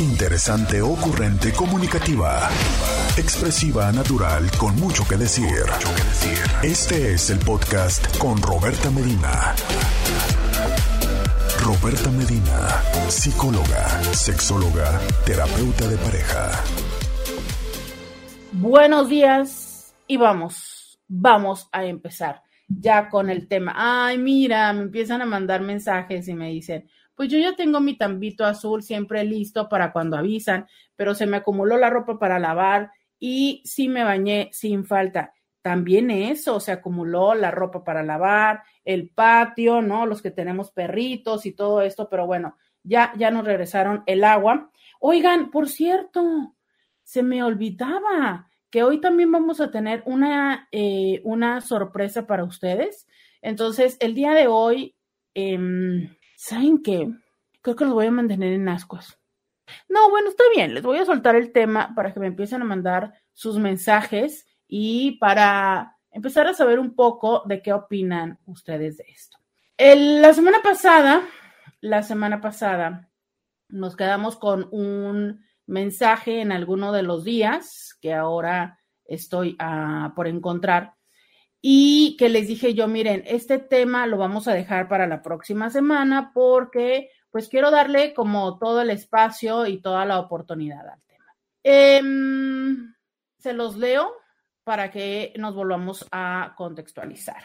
Interesante, ocurrente, comunicativa. Expresiva, natural, con mucho que decir. Este es el podcast con Roberta Medina. Roberta Medina, psicóloga, sexóloga, terapeuta de pareja. Buenos días y vamos, vamos a empezar ya con el tema. Ay, mira, me empiezan a mandar mensajes y me dicen, pues yo ya tengo mi tambito azul siempre listo para cuando avisan, pero se me acumuló la ropa para lavar y sí me bañé sin falta. También eso, se acumuló la ropa para lavar, el patio, ¿no? Los que tenemos perritos y todo esto, pero bueno, ya, ya nos regresaron el agua. Oigan, por cierto, se me olvidaba que hoy también vamos a tener una, eh, una sorpresa para ustedes. Entonces, el día de hoy, eh, ¿saben qué? Creo que los voy a mantener en ascuas. No, bueno, está bien, les voy a soltar el tema para que me empiecen a mandar sus mensajes y para empezar a saber un poco de qué opinan ustedes de esto. la semana pasada, la semana pasada, nos quedamos con un mensaje en alguno de los días que ahora estoy ah, por encontrar y que les dije yo, miren, este tema lo vamos a dejar para la próxima semana porque pues quiero darle como todo el espacio y toda la oportunidad al tema. Em, se los leo para que nos volvamos a contextualizar.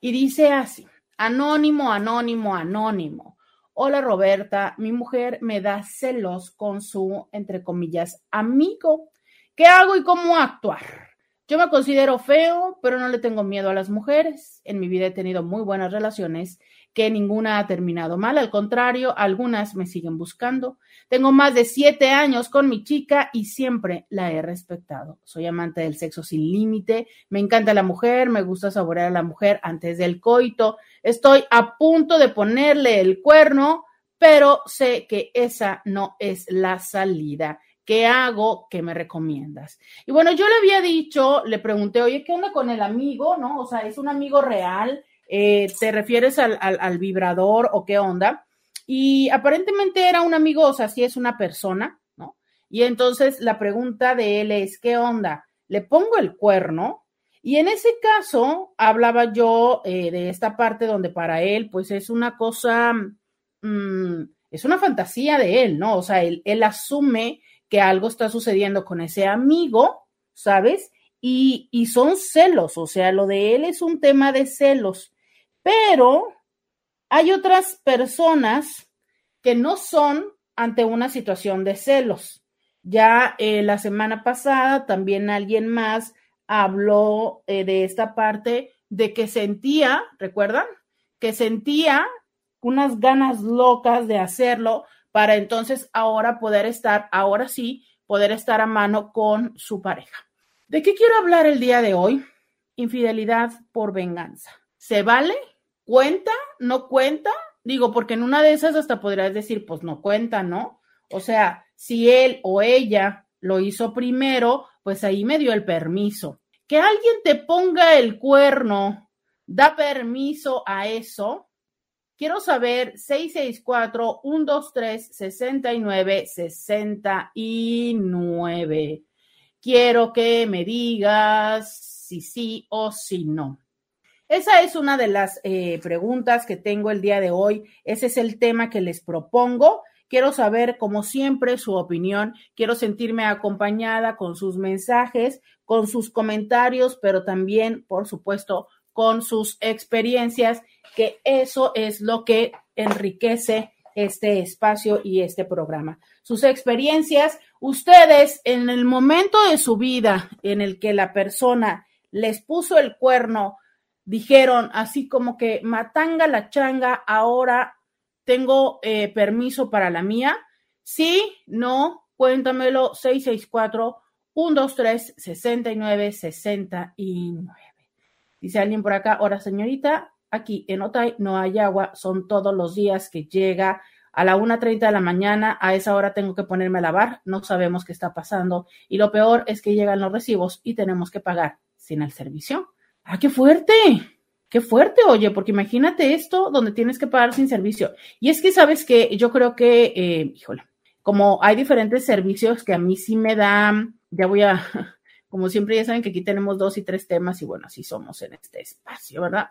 Y dice así, anónimo, anónimo, anónimo. Hola Roberta, mi mujer me da celos con su, entre comillas, amigo. ¿Qué hago y cómo actuar? Yo me considero feo, pero no le tengo miedo a las mujeres. En mi vida he tenido muy buenas relaciones, que ninguna ha terminado mal. Al contrario, algunas me siguen buscando. Tengo más de siete años con mi chica y siempre la he respetado. Soy amante del sexo sin límite. Me encanta la mujer, me gusta saborear a la mujer antes del coito. Estoy a punto de ponerle el cuerno, pero sé que esa no es la salida ¿Qué hago? ¿Qué me recomiendas? Y bueno, yo le había dicho, le pregunté, oye, ¿qué onda con el amigo? ¿No? O sea, ¿es un amigo real? Eh, ¿Te refieres al, al, vibrador o qué onda? Y aparentemente era un amigo, o sea, sí es una persona, ¿no? Y entonces la pregunta de él es, ¿qué onda? ¿Le pongo el cuerno? Y en ese caso hablaba yo eh, de esta parte donde para él, pues es una cosa, mmm, es una fantasía de él, ¿no? O sea, él asume que algo está sucediendo con ese amigo, ¿sabes? Y, y son celos, o sea, lo de él es un tema de celos, pero hay otras personas que no son ante una situación de celos. Ya eh, la semana pasada también alguien más habló eh, de esta parte de que sentía, ¿recuerdan? Que sentía unas ganas locas de hacerlo, para entonces ahora poder estar, ahora sí, poder estar a mano con su pareja. ¿De qué quiero hablar el día de hoy? Infidelidad por venganza. ¿Se vale? ¿Cuenta? ¿No cuenta? Digo, porque en una de esas hasta podrías decir, pues no cuenta, ¿no? O sea, si él o ella lo hizo primero, pues ahí me dio el permiso. Que alguien te ponga el cuerno, da permiso a eso, Quiero saber 664-123-69-69. Quiero que me digas si sí o si no. Esa es una de las eh, preguntas que tengo el día de hoy. Ese es el tema que les propongo. Quiero saber, como siempre, su opinión. Quiero sentirme acompañada con sus mensajes, con sus comentarios, pero también, por supuesto, con sus experiencias, que eso es lo que enriquece este espacio y este programa. Sus experiencias, ustedes en el momento de su vida en el que la persona les puso el cuerno, dijeron así como que matanga la changa, ahora tengo eh, permiso para la mía. Sí, no, cuéntamelo 664 123 69 69. Dice alguien por acá, ahora señorita, aquí en Otay no hay agua, son todos los días que llega a la 1.30 de la mañana, a esa hora tengo que ponerme a lavar, no sabemos qué está pasando y lo peor es que llegan los recibos y tenemos que pagar sin el servicio. ¡Ah, qué fuerte! Qué fuerte, oye, porque imagínate esto donde tienes que pagar sin servicio. Y es que sabes que yo creo que, eh, híjole, como hay diferentes servicios que a mí sí me dan, ya voy a, como siempre ya saben que aquí tenemos dos y tres temas y bueno, así somos en este espacio, ¿verdad?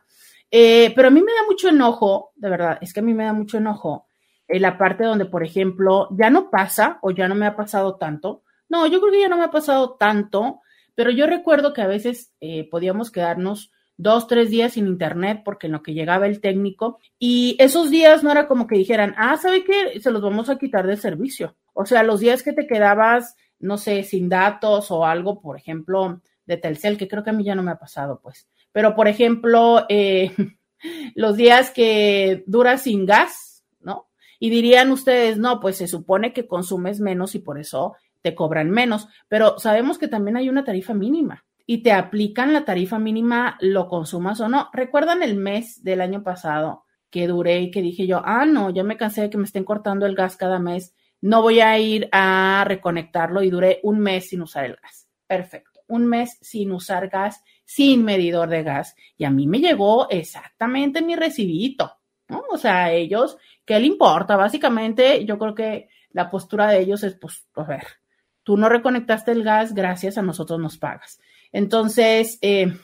Eh, pero a mí me da mucho enojo, de verdad, es que a mí me da mucho enojo en la parte donde, por ejemplo, ya no pasa o ya no me ha pasado tanto. No, yo creo que ya no me ha pasado tanto, pero yo recuerdo que a veces eh, podíamos quedarnos dos, tres días sin internet porque en lo que llegaba el técnico y esos días no era como que dijeran, ah, ¿sabe qué? Se los vamos a quitar del servicio. O sea, los días que te quedabas, no sé, sin datos o algo, por ejemplo, de Telcel, que creo que a mí ya no me ha pasado, pues. Pero, por ejemplo, eh, los días que dura sin gas, ¿no? Y dirían ustedes, no, pues se supone que consumes menos y por eso te cobran menos, pero sabemos que también hay una tarifa mínima y te aplican la tarifa mínima, lo consumas o no. ¿Recuerdan el mes del año pasado que duré y que dije yo, ah, no, ya me cansé de que me estén cortando el gas cada mes, no voy a ir a reconectarlo y duré un mes sin usar el gas. Perfecto, un mes sin usar gas, sin medidor de gas. Y a mí me llegó exactamente mi recibito, ¿no? O sea, a ellos, ¿qué le importa? Básicamente, yo creo que la postura de ellos es, pues, a ver, tú no reconectaste el gas, gracias a nosotros nos pagas. Entonces, eh,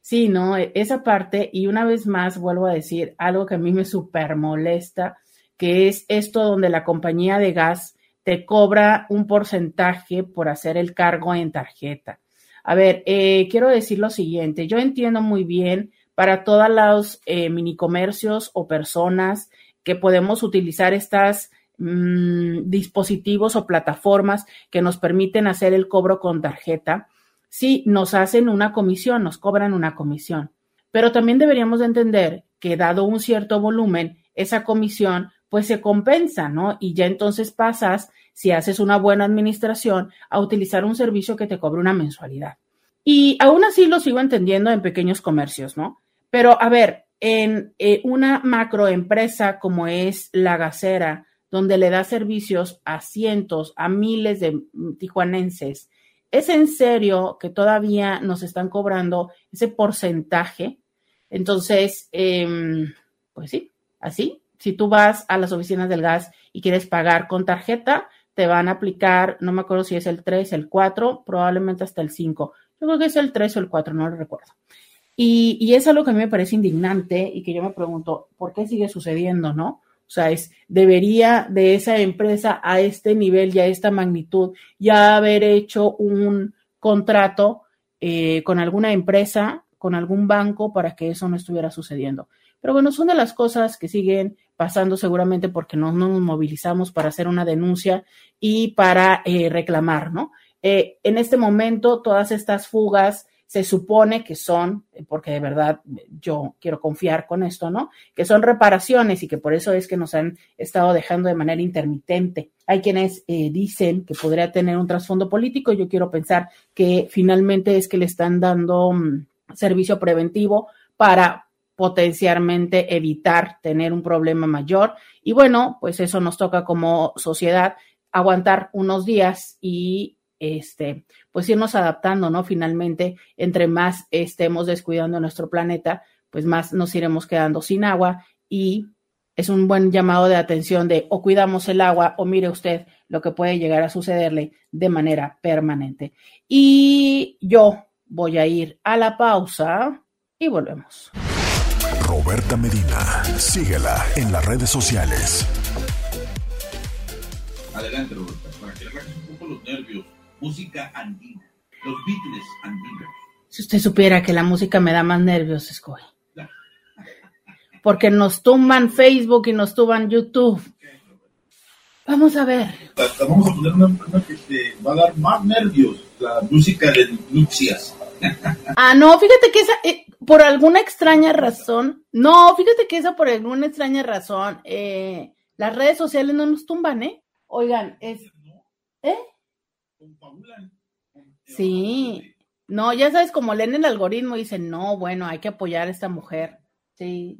sí, ¿no? E, esa parte, y una vez más vuelvo a decir algo que a mí me súper molesta, que es esto donde la compañía de gas te cobra un porcentaje por hacer el cargo en tarjeta. A ver, eh, quiero decir lo siguiente, yo entiendo muy bien para todos los eh, mini comercios o personas que podemos utilizar estas mm, dispositivos o plataformas que nos permiten hacer el cobro con tarjeta sí nos hacen una comisión, nos cobran una comisión. Pero también deberíamos de entender que dado un cierto volumen, esa comisión pues se compensa, ¿no? Y ya entonces pasas, si haces una buena administración, a utilizar un servicio que te cobre una mensualidad. Y aún así lo sigo entendiendo en pequeños comercios, ¿no? Pero a ver, en eh, una macroempresa como es La Gacera, donde le da servicios a cientos, a miles de tijuanenses, ¿Es en serio que todavía nos están cobrando ese porcentaje? Entonces, em, pues sí, así. Si tú vas a las oficinas del gas y quieres pagar con tarjeta, te van a aplicar, no me acuerdo si es el 3, el 4, probablemente hasta el 5. Yo creo que es el 3 o el 4, no lo recuerdo. Y, y es algo que a mí me parece indignante y que yo me pregunto, ¿por qué sigue sucediendo, no? O sea, es, debería de esa empresa a este nivel y a esta magnitud ya haber hecho un contrato eh, con alguna empresa, con algún banco para que eso no estuviera sucediendo. Pero bueno, son de las cosas que siguen pasando seguramente porque no, nos movilizamos para hacer una denuncia y para eh, reclamar, ¿no? Eh, en este momento, todas estas fugas se supone que son, porque de verdad yo quiero confiar con esto, ¿no? Que son reparaciones y que por eso es que nos han estado dejando de manera intermitente. Hay quienes eh, dicen que podría tener un trasfondo político. Yo quiero pensar que finalmente es que le están dando mm, servicio preventivo para potencialmente evitar tener un problema mayor. Y bueno, pues eso nos toca como sociedad aguantar unos días y este, pues irnos adaptando, ¿no? Finalmente, entre más estemos descuidando nuestro planeta, pues más nos iremos quedando sin agua y es un buen llamado de atención de o cuidamos el agua o mire usted lo que puede llegar a sucederle de manera permanente. Y yo voy a ir a la pausa y volvemos. Roberta Medina, síguela en las redes sociales. Adelante, Roberta, para que le un poco los nervios música andina, los Beatles andinos. Si usted supiera que la música me da más nervios, Escoy. Porque nos tumban Facebook y nos tumban YouTube. Vamos a ver. Vamos a poner una, que te va a dar más nervios, la música de nupcias. Ah, no, fíjate que esa, eh, por alguna extraña razón, no, fíjate que esa por alguna extraña razón, eh, las redes sociales no nos tumban, ¿eh? Oigan, es... ¿Eh? Sí, no, ya sabes, como leen el algoritmo, dicen, no, bueno, hay que apoyar a esta mujer. Sí,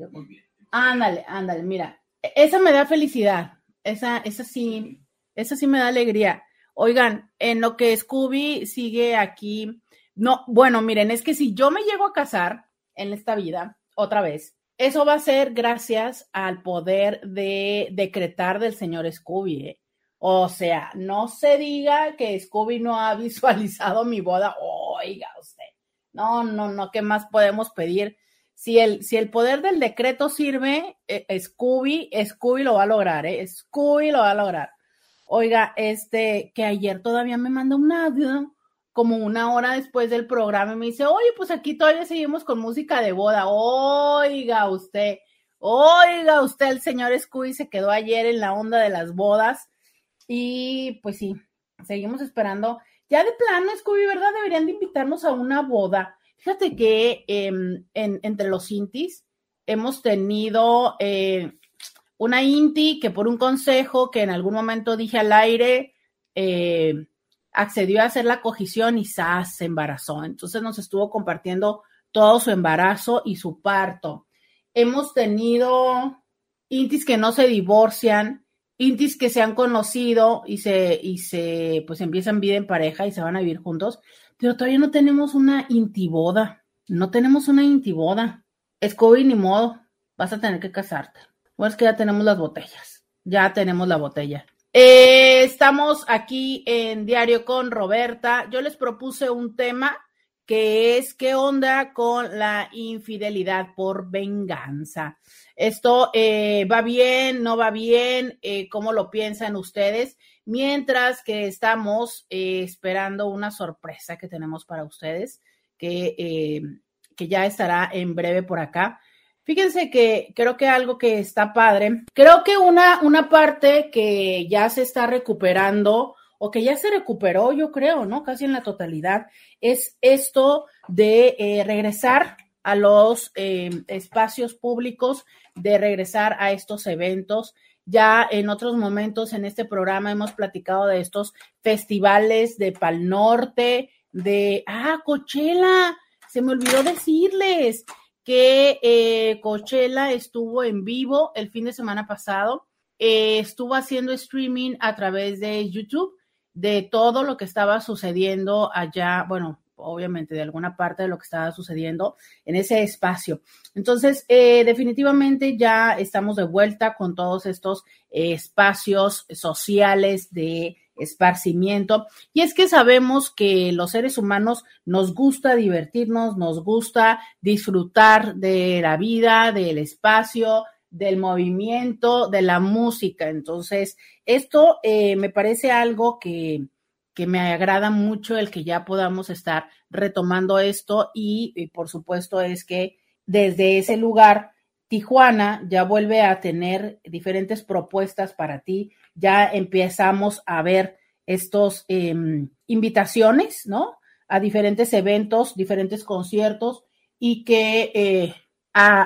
ándale, ándale, mira, e, esa me da felicidad, esa, esa sí, esa sí me da alegría. Oigan, en lo que Scooby sigue aquí, no, bueno, miren, es que si yo me llego a casar en esta vida, otra vez, eso va a ser gracias al poder de decretar del señor Scooby. ¿eh? O sea, no se diga que Scooby no ha visualizado mi boda. Oiga usted. No, no, no, ¿qué más podemos pedir? Si el, si el poder del decreto sirve, eh, Scooby, Scooby lo va a lograr, ¿eh? Scooby lo va a lograr. Oiga, este, que ayer todavía me mandó un audio, como una hora después del programa, me dice, oye, pues aquí todavía seguimos con música de boda. Oiga usted, oiga usted, el señor Scooby se quedó ayer en la onda de las bodas. Y pues sí, seguimos esperando ya de plano, Scooby, ¿verdad? Deberían de invitarnos a una boda. Fíjate que em, entre los intis hemos tenido eh, una inti que por un consejo que en algún momento dije al aire, eh, accedió a hacer la cogición y se embarazó. Entonces nos estuvo compartiendo todo su embarazo y su parto. Hemos tenido intis que no se divorcian, intis que se han conocido y se, y se, pues empiezan vida en pareja y se van a vivir juntos, pero todavía no tenemos una intiboda. No tenemos una intiboda. COVID ni modo. Vas a tener que casarte. Bueno, es que ya tenemos las botellas. Ya tenemos la botella. Eh, estamos aquí en Diario con Roberta. Yo les propuse un tema que es qué onda con la infidelidad por venganza. Esto eh, va bien, no va bien, eh, ¿cómo lo piensan ustedes? Mientras que estamos esperando una sorpresa que tenemos para ustedes, que, que ya estará en breve por acá. Fíjense que creo que algo que está padre, creo que una, una parte que ya se está recuperando o que ya se recuperó, yo creo, ¿no? Casi en la totalidad, es esto de regresar a los espacios públicos de regresar a estos eventos. Ya en otros momentos en este programa hemos platicado de estos festivales de Pal Norte, de, ah, Coachella, se me olvidó decirles que eh, Coachella estuvo en vivo el fin de semana pasado, eh, estuvo haciendo streaming a través de YouTube de todo lo que estaba sucediendo allá, bueno, obviamente de alguna parte de lo que estaba sucediendo en ese espacio. Entonces, eh, definitivamente ya estamos de vuelta con todos estos eh, espacios sociales de esparcimiento. Y es que sabemos que los seres humanos nos gusta divertirnos, nos gusta disfrutar de la vida, del espacio, del movimiento, de la música. Entonces, esto eh, me parece algo que, que me agrada mucho el que ya podamos estar retomando esto y, por supuesto es que desde ese lugar Tijuana ya vuelve a tener diferentes propuestas para ti, ya empezamos a ver estos em, invitaciones, ¿no? A diferentes eventos, diferentes conciertos y que eh,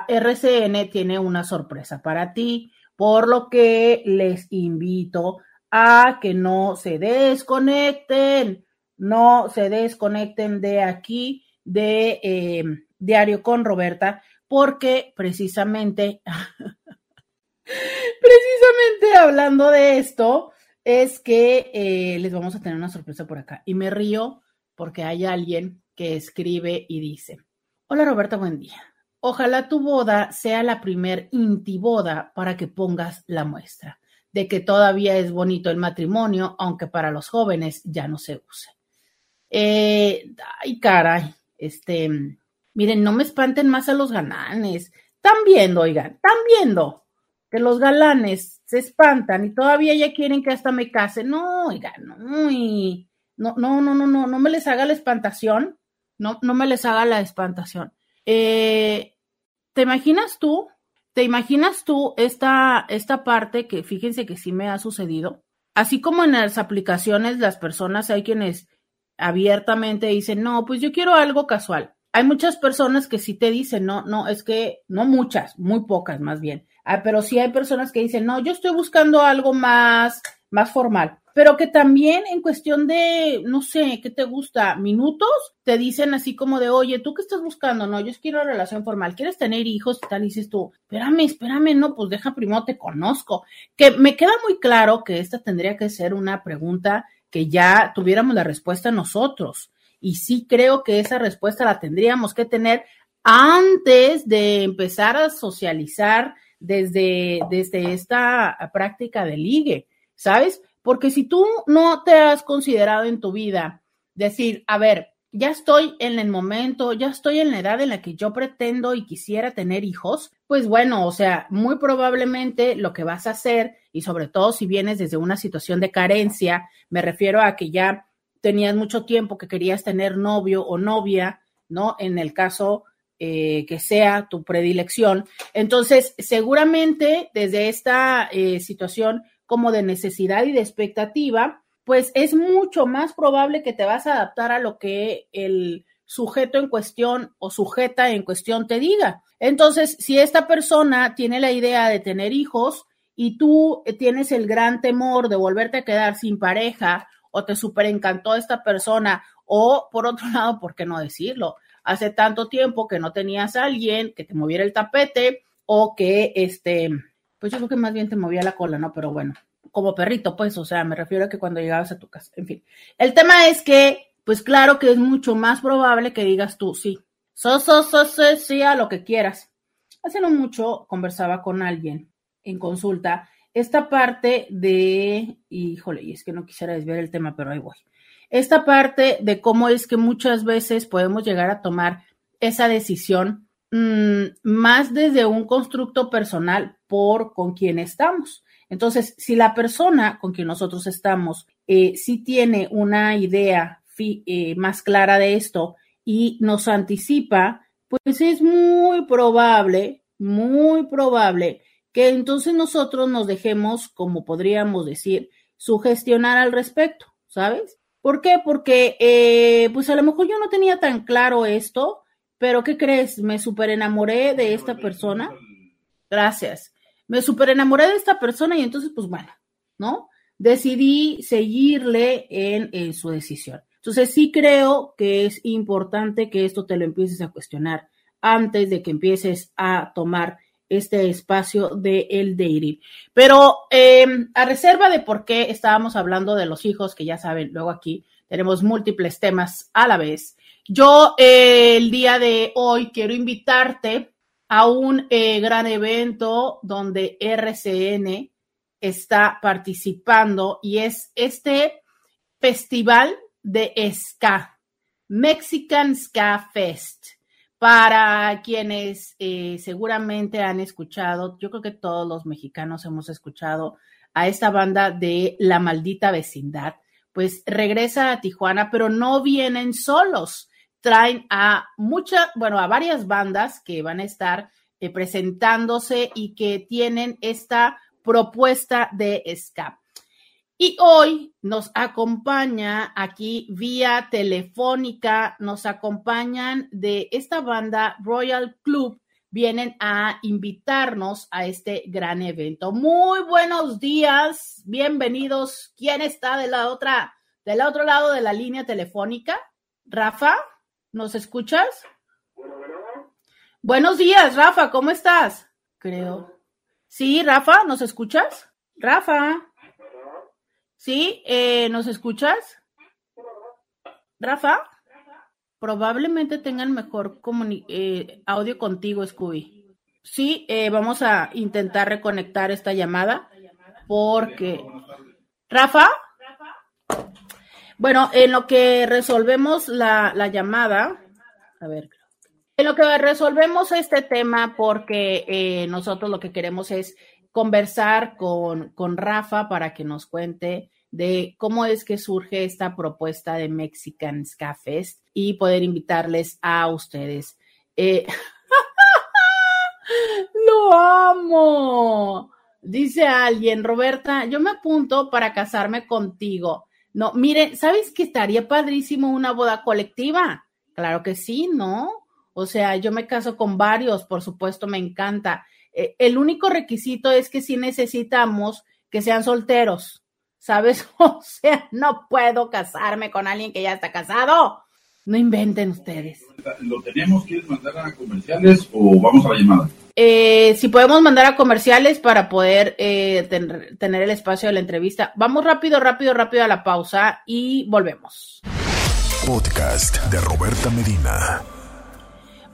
RCN tiene una sorpresa para ti, por lo que les invito a que no se desconecten, no se desconecten de aquí, de eh, Diario con Roberta, porque precisamente, precisamente hablando de esto, es que eh, les vamos a tener una sorpresa por acá. Y me río porque hay alguien que escribe y dice, hola Roberta, buen día. Ojalá tu boda sea la primer intiboda para que pongas la muestra de que todavía es bonito el matrimonio, aunque para los jóvenes ya no se use. Eh, ay, caray, este, miren, no me espanten más a los galanes. Están viendo, oigan, están viendo los galanes se espantan y todavía ya quieren que hasta me case. No, oigan, no, no, no, no, no, no, no me les haga la espantación. No, no me les haga la espantación. Eh, ¿Te imaginas tú ¿Te imaginas tú esta, esta parte que fíjense que sí me ha sucedido? Así como en las aplicaciones, las personas hay quienes abiertamente dicen, no, pues yo quiero algo casual. Hay muchas personas que sí te dicen, no, no, es que, no muchas, muy pocas más bien, ah, pero sí hay personas que dicen, no, yo estoy buscando algo más, más formal pero que también en cuestión de, no sé, ¿qué te gusta? Minutos, te dicen así como de, oye, ¿tú qué estás buscando? No, yo quiero relación formal, ¿quieres tener hijos? Y tal, y dices tú, espérame, espérame, no, pues deja primero te conozco. Que me queda muy claro que esta tendría que ser una pregunta que ya tuviéramos la respuesta nosotros. Y sí creo que esa respuesta la tendríamos que tener antes de empezar a socializar desde, desde esta práctica de ligue, ¿sabes? Porque si tú no te has considerado en tu vida decir, a ver, ya estoy en el momento, ya estoy en la edad en la que yo pretendo y quisiera tener hijos, pues bueno, o sea, muy probablemente lo que vas a hacer, y sobre todo si vienes desde una situación de carencia, me refiero a que ya tenías mucho tiempo que querías tener novio o novia, ¿no? En el caso eh, que sea tu predilección. Entonces, seguramente desde esta eh, situación como de necesidad y de expectativa, pues es mucho más probable que te vas a adaptar a lo que el sujeto en cuestión o sujeta en cuestión te diga. Entonces, si esta persona tiene la idea de tener hijos y tú tienes el gran temor de volverte a quedar sin pareja o te super encantó esta persona o por otro lado, ¿por qué no decirlo? Hace tanto tiempo que no tenías a alguien que te moviera el tapete o que este, pues yo creo que más bien te movía la cola, ¿no? Pero bueno, como perrito, pues, o sea, me refiero a que cuando llegabas a tu casa, en fin. El tema es que, pues claro que es mucho más probable que digas tú, sí, so, so, so, so sí, a lo que quieras. Hace no mucho conversaba con alguien en consulta esta parte de, híjole, y es que no quisiera desviar el tema, pero ahí voy. Esta parte de cómo es que muchas veces podemos llegar a tomar esa decisión mmm, más desde un constructo personal por con quien estamos. Entonces, si la persona con quien nosotros estamos eh, sí tiene una idea eh, más clara de esto y nos anticipa, pues es muy probable, muy probable que entonces nosotros nos dejemos, como podríamos decir, sugestionar al respecto, ¿sabes? ¿Por qué? Porque, eh, pues a lo mejor yo no tenía tan claro esto, pero ¿qué crees? Me super enamoré de esta persona. Gracias me super enamoré de esta persona y entonces, pues bueno, ¿no? Decidí seguirle en, su decisión. Entonces, sí creo que es importante que esto te lo empieces a cuestionar antes de que empieces a tomar este espacio de el dating. Pero em, a reserva de por qué estábamos hablando de los hijos, que ya saben, luego aquí tenemos múltiples temas a la vez. Yo eh, el día de hoy quiero invitarte a un eh, gran evento donde RCN está participando y es este festival de ska, Mexican Ska Fest. Para quienes eh, seguramente han escuchado, yo creo que todos los mexicanos hemos escuchado a esta banda de La Maldita Vecindad, pues regresa a Tijuana, pero no vienen solos traen a muchas, bueno, a varias bandas que van a estar eh, presentándose y que tienen esta propuesta de ska. Y hoy nos acompaña aquí vía telefónica, nos acompañan de esta banda Royal Club, vienen a invitarnos a este gran evento. Muy buenos días, bienvenidos. ¿Quién está de la otra, del otro lado de la línea telefónica? Rafa. ¿Nos escuchas? Buenos días, Rafa, ¿cómo estás? Creo. Sí, Rafa, ¿nos escuchas? Rafa. Sí, eh, ¿nos escuchas? Rafa. Probablemente tengan mejor eh, audio contigo, Scooby. Sí, eh, vamos a intentar reconectar esta llamada porque... Rafa. Bueno, en lo que resolvemos la, llamada, a ver, en lo que resolvemos este tema, porque eh, nosotros lo que queremos es conversar con, con Rafa para que nos cuente de cómo es que surge esta propuesta de Mexican Ska y poder invitarles a ustedes. Eh, ¡Lo amo! Dice alguien, Roberta, yo me apunto para casarme contigo. No, mire, ¿sabes que estaría padrísimo una boda colectiva? Claro que sí, ¿no? O sea, yo me caso con varios, por supuesto, me encanta. Eh, el único requisito es que sí necesitamos que sean solteros, ¿sabes? O sea, no puedo casarme con alguien que ya está casado. No inventen ustedes. ¿Lo tenemos? ¿Quieres mandar a comerciales o vamos a la llamada? Eh, si podemos mandar a comerciales para poder eh, tener el espacio de la entrevista. Vamos rápido, rápido, rápido a la pausa y volvemos. Podcast de Roberta Medina.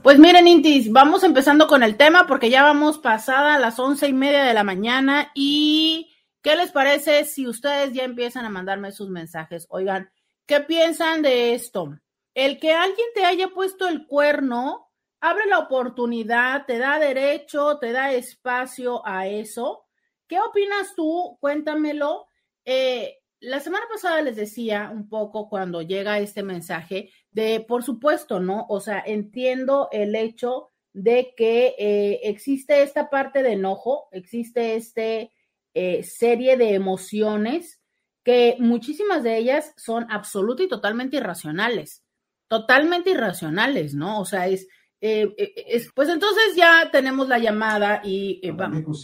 Pues miren, Intis, vamos empezando con el tema porque ya vamos pasada a las once y media de la mañana y ¿Qué les parece si ustedes ya empiezan a mandarme sus mensajes? Oigan, ¿qué piensan de esto? El que alguien te haya puesto el cuerno abre la oportunidad, te da derecho, te da espacio a eso. ¿Qué opinas tú? Cuéntamelo. Eh, la semana pasada les decía un poco cuando llega este mensaje de, por supuesto, ¿no? O sea, entiendo el hecho de que eh, existe esta parte de enojo, existe este eh, serie de emociones que muchísimas de ellas son absoluta y totalmente irracionales, totalmente irracionales, ¿no? O sea, es, eh, es pues entonces ya tenemos la llamada y vamos.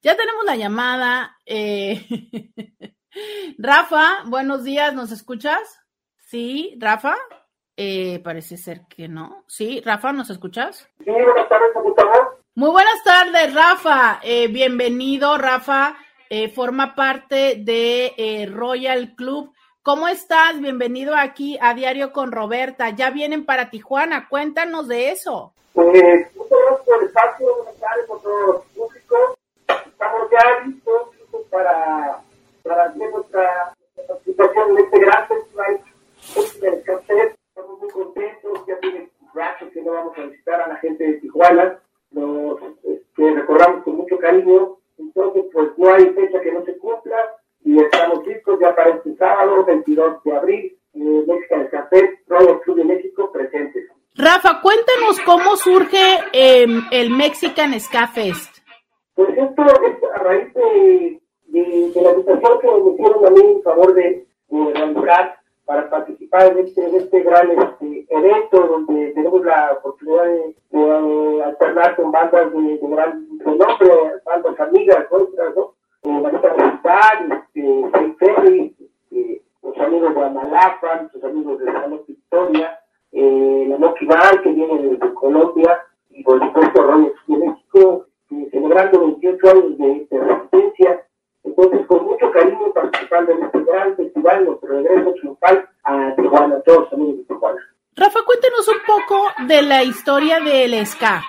ya tenemos la llamada. Rafa, buenos días, ¿nos escuchas? Sí, Rafa. Eh, parece ser que no. Sí, Rafa, ¿nos escuchas? Sí, buenas tardes, Muy buenas tardes, Rafa. Eh, bienvenido, Rafa. Eh, forma parte de Royal Club. ¿Cómo estás? Bienvenido aquí a Diario con Roberta. Ya vienen para Tijuana. Cuéntanos de eso. Pues, muchas gracias por el espacio. Buenas tardes a todos los públicos. Estamos ya listos para para hacer nuestra participación en este gran festival del café. Estamos muy contentos, ya tiene rato que no vamos a visitar a la gente de Tijuana, los este, recordamos con mucho cariño, entonces pues no hay fecha que no se cumpla y estamos listos ya para este sábado, 22 de abril, eh, México del Café, Royal Club de México presentes. Rafa, cuéntanos cómo surge eh, el Mexican Ska. Pues esto es a raíz de la invitación que me hicieron a mí en favor de, de para participar en este, este gran este, evento donde tenemos la oportunidad de, alternar con bandas de, gran renombre, bandas amigas nuestras, ¿no? Eh, Militar, este, Ferry, este, los amigos de Amalapa, los amigos de la Victoria, eh, la Moki Band que viene de, Colombia y por supuesto Royal de México, eh, celebrando 28 años de, de resistencia entonces, con mucho cariño participando en este gran festival, nuestro regreso triunfal a Tijuana, todos amigos de Tijuana. Rafa, cuéntenos un poco de la historia del ska.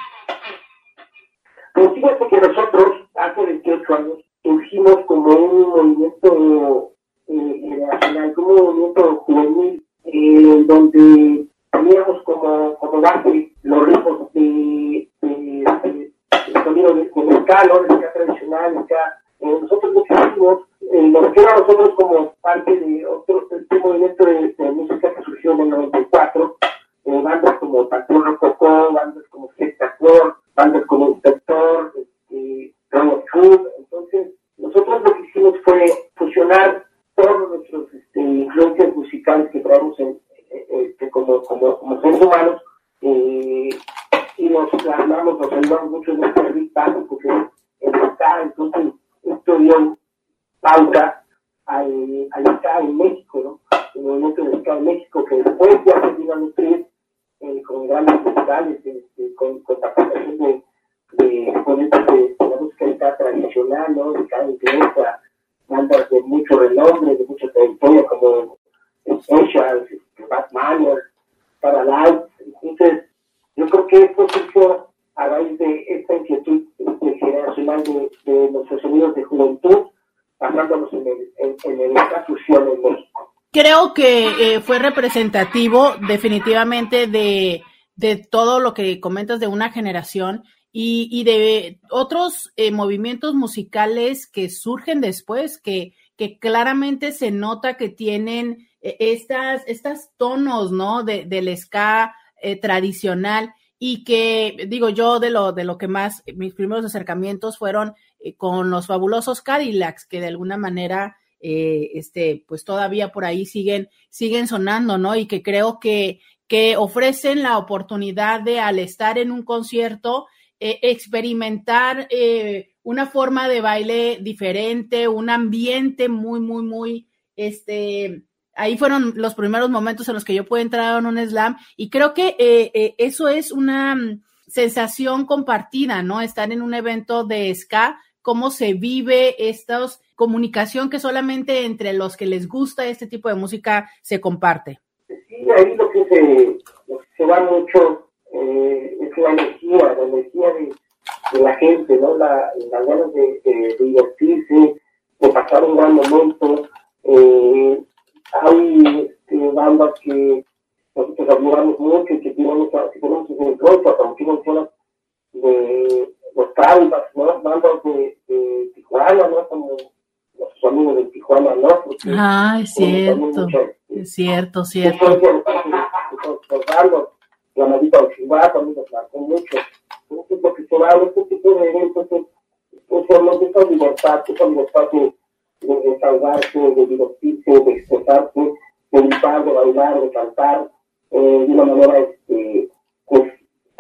Pues fíjate que nosotros, hace 28 años, surgimos como un movimiento eh, nacional, como un movimiento juvenil, eh, donde teníamos como, como base los ritmos de, de, de, de de, de de tradicional, de ska eh, nosotros lo que hicimos, eh, nos a nosotros como parte de otro movimiento de, música que surgió en el 94, eh, bandas como Patrón Rococó, bandas como Sector, bandas como Inspector, este, Food. Entonces, nosotros lo que hicimos fue fusionar todos nuestros este, influencias musicales que traemos en, este, como, como, como seres humanos Que eh, fue representativo definitivamente de, de todo lo que comentas de una generación y, y de otros eh, movimientos musicales que surgen después, que, que claramente se nota que tienen eh, estas, estas tonos, ¿no? De, del ska tradicional y que digo yo de lo de lo que más mis primeros acercamientos fueron eh, con los fabulosos Cadillacs que de alguna manera eh, este pues todavía por ahí siguen siguen sonando no y que creo que que ofrecen la oportunidad de al estar en un concierto eh, experimentar una forma de baile diferente un ambiente muy muy muy este ahí fueron los primeros momentos en los que yo pude entrar en un slam y creo que eh, eh, eso es una mm, sensación compartida, ¿no? Estar en un evento de ska, cómo se vive esta comunicación que solamente entre los que les gusta este tipo de música se comparte. Sí, ahí lo que se, va mucho eh, es la energía, la energía de, la gente, ¿no? La, la ganas de, divertirse, de pasar un gran momento. Eh, hay este, bandas que nosotros admiramos mucho y que tienen que tenemos influencia, como tú mencionas, de los traumas, ¿no? Bandas de, de Tijuana, ¿no? Como los amigos de Tijuana, ¿no? Porque Ah, es cierto. este, Es cierto, cierto. la maldita de Chihuahua también nos marcó mucho. Entonces, lo que se va en este tipo de eventos es usualmente esa libertad, esa libertad de, de desahogarse, de divertirse, de expresarse, de gritar, de bailar, de cantar, eh, de una manera este,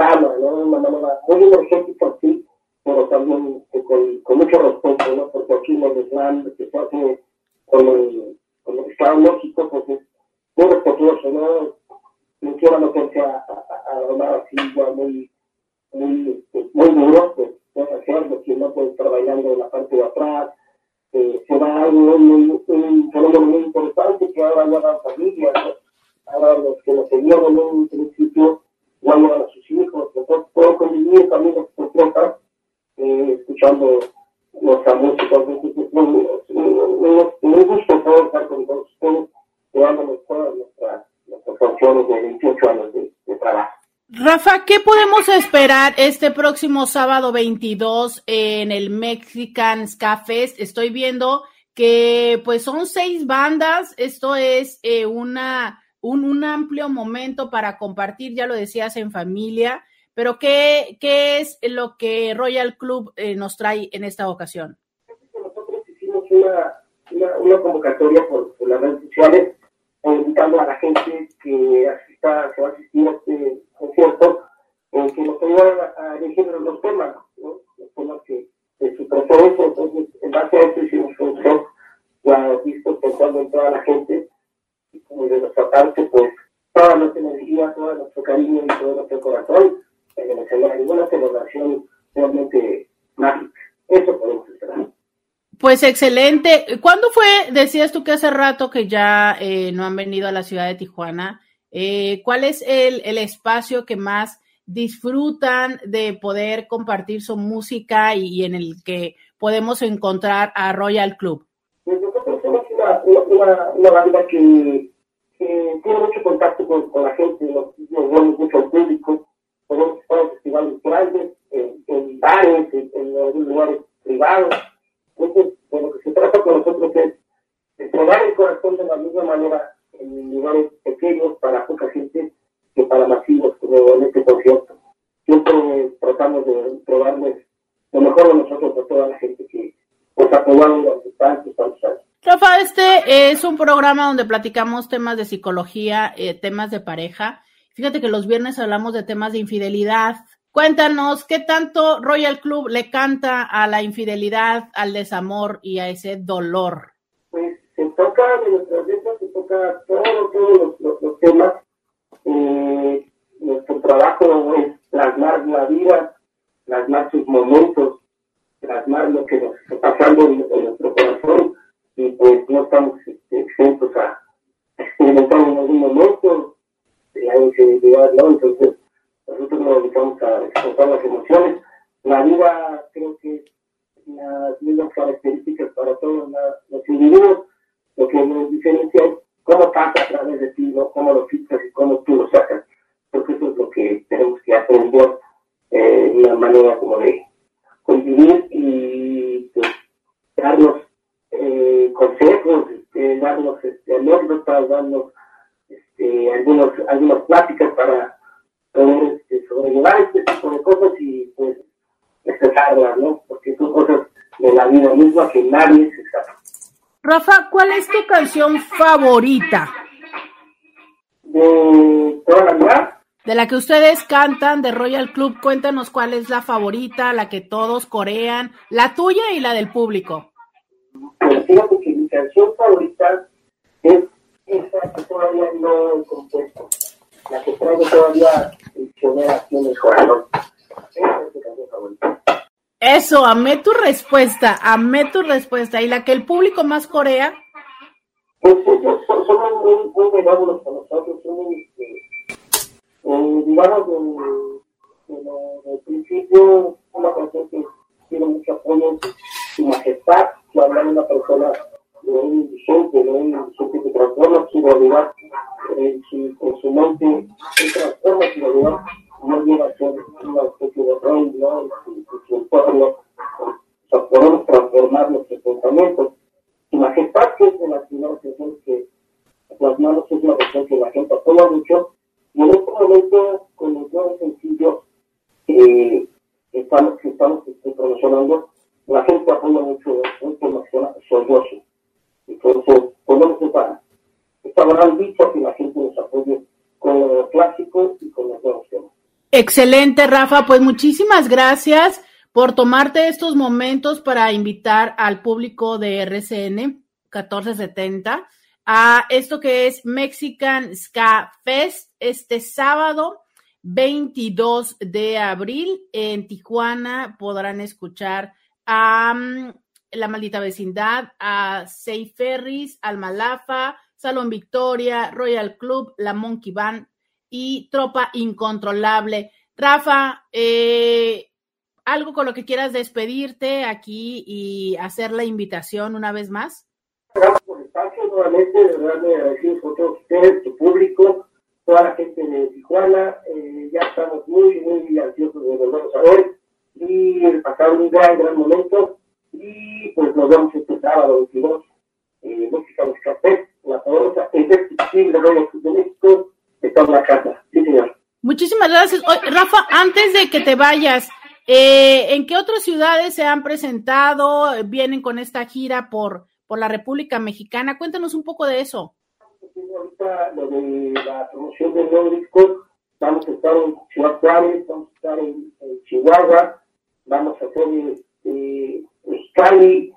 pues, sana, ¿no? Una manera muy energética, sí, pero también eh, con, con mucho respeto, ¿no? Porque aquí en el Islam, que se hace con el, con el de México, pues es muy respetuoso, ¿no? No quiero meterse a, a, a, a hablar así ya muy, muy, este, muy duro, pues puede hacerlo, que no puede estar bailando en la parte de atrás. Eh, se da algo muy, un fenómeno muy interesante que ahora ya dan familias, ¿no? ahora los que nos seguían en un principio llevan a sus hijos, entonces puedo convivir también con cosas, eh, escuchando nuestra música, muy gusto poder estar con todos ustedes, llevándonos todas nuestras, nuestras canciones de 28 años de, de trabajo. Rafa, ¿qué podemos esperar este próximo sábado 22 en el Mexican Ska Fest? Estoy viendo que pues son seis bandas, esto es eh, una, un, un, amplio momento para compartir, ya lo decías, en familia, pero ¿qué, qué es lo que Royal Club eh, nos trae en esta ocasión? Nosotros hicimos una, una, una convocatoria por, por, las redes sociales, invitando a la gente que asista, que va a asistir a este concierto, eh, que nos ayudan a, a elegir los temas, ¿no? los temas que de su preferencia. Entonces, en base a eso hicimos un show ya visto pensando en toda la gente, y de nuestra parte, pues toda nuestra energía, todo nuestro cariño y todo nuestro corazón en el escenario, una celebración realmente mágica. Eso podemos esperar. Pues excelente. ¿Cuándo fue, decías tú que hace rato que ya eh, no han venido a la ciudad de Tijuana? Eh, ¿Cuál es el, el, espacio que más disfrutan de poder compartir su música y, y, en el que podemos encontrar a Royal Club? Pues somos una, una, banda que, tiene mucho contacto con, con la gente, nos, nos mucho al público, podemos estar en festivales grandes, en, bares, en, en lugares privados. Entonces, de lo que se trata con nosotros es entregar el corazón de la misma manera en lugares pequeños para poca gente que para masivos, como en este concierto. Siempre tratamos de probarles lo mejor de nosotros a toda la gente que nos apoyado durante tantos, tantos años. Rafa, este es un programa donde platicamos temas de psicología, eh, temas de pareja. Fíjate que los viernes hablamos de temas de infidelidad, Cuéntanos, ¿qué tanto Royal Club le canta a la infidelidad, al desamor y a ese dolor? Pues se toca de nuestras letras, se toca todos todo los, temas. Eh, nuestro trabajo es plasmar la vida, plasmar sus momentos, plasmar lo que nos está pasando en nuestro corazón y pues no estamos este, exentos a experimentar en algún momento la infidelidad, ¿no? Entonces, nosotros nos dedicamos a expresar las emociones. La vida creo que es las mismas características para todos los individuos. Lo que nos diferencia es cómo pasa a través de ti, ¿no? cómo lo filtras y cómo tú lo sacas. Porque eso es lo que tenemos que aprender, eh, una manera como de convivir y pues, darnos eh, consejos, este, darnos este, anécdotas, darnos este, algunos, algunas pláticas para poder este, sobrellevar este tipo de cosas y pues expresarlas, ¿no? Porque son cosas de la vida misma que nadie se sabe. Rafa, ¿cuál es tu canción favorita? De toda la vida. De la que ustedes cantan, de Royal Club, cuéntanos cuál es la favorita, la que todos corean, la tuya y la del público. Pues fíjate que mi canción favorita es esa que todavía no he compuesto la que traigo todavía prisionera aquí en el corazón. Esa es mi canción favorita. Eso, amé tu respuesta, amé tu respuesta. ¿Y la que el público más corea? Pues ellos son, muy, muy benévolos con nosotros, son este, eh, digamos, de, de lo, del principio, una canción que tiene mucho apoyo su majestad, que habla de una persona un indigente, un indigente que transforma su realidad en su, en su mente, él transforma su realidad, no llega a ser una especie de rey, ¿no? En su, su entorno. O sea, podemos transformar nuestros pensamientos. Su majestad, que es de las que plasmamos, es una canción que la gente apoya mucho, y en este momento, con los nuevos sencillos que estamos, que estamos este, promocionando, la gente apoya mucho que se llama Solloso. Entonces, ponemos esta, esta gran dicha que la gente nos apoye con lo clásico y con los nuevos temas. Excelente, Rafa. Pues muchísimas gracias por tomarte estos momentos para invitar al público de RCN 1470 a esto que es Mexican Ska Fest este sábado 22 de abril en Tijuana podrán escuchar a um, La Maldita Vecindad, a Say Ferris, Almalafa, Salón Victoria, Royal Club, La Monkey Band y Tropa Incontrolable. Rafa, eh, algo con lo que quieras despedirte aquí y hacer la invitación una vez más. Gracias por el espacio, nuevamente, de verdad me todos ustedes, tu público, toda la gente de Tijuana, eh, ya estamos muy, muy ansiosos de volvernos a ver y pasar un gran, gran momento y pues nos vemos este sábado 22 eh, Música Música Fest, la famosa Indescriptible Radio Club de México, está en la casa. Sí, señor. Muchísimas gracias. Rafa, antes de que te vayas, eh, ¿en qué otras ciudades se han presentado? ¿Vienen con esta gira por, por la República Mexicana? Cuéntanos un poco de eso. Ahorita lo de la promoción del nuevo disco, vamos a estar en Ciudad Juárez, vamos a estar en, en Chihuahua, vamos a hacer eh, Mexicali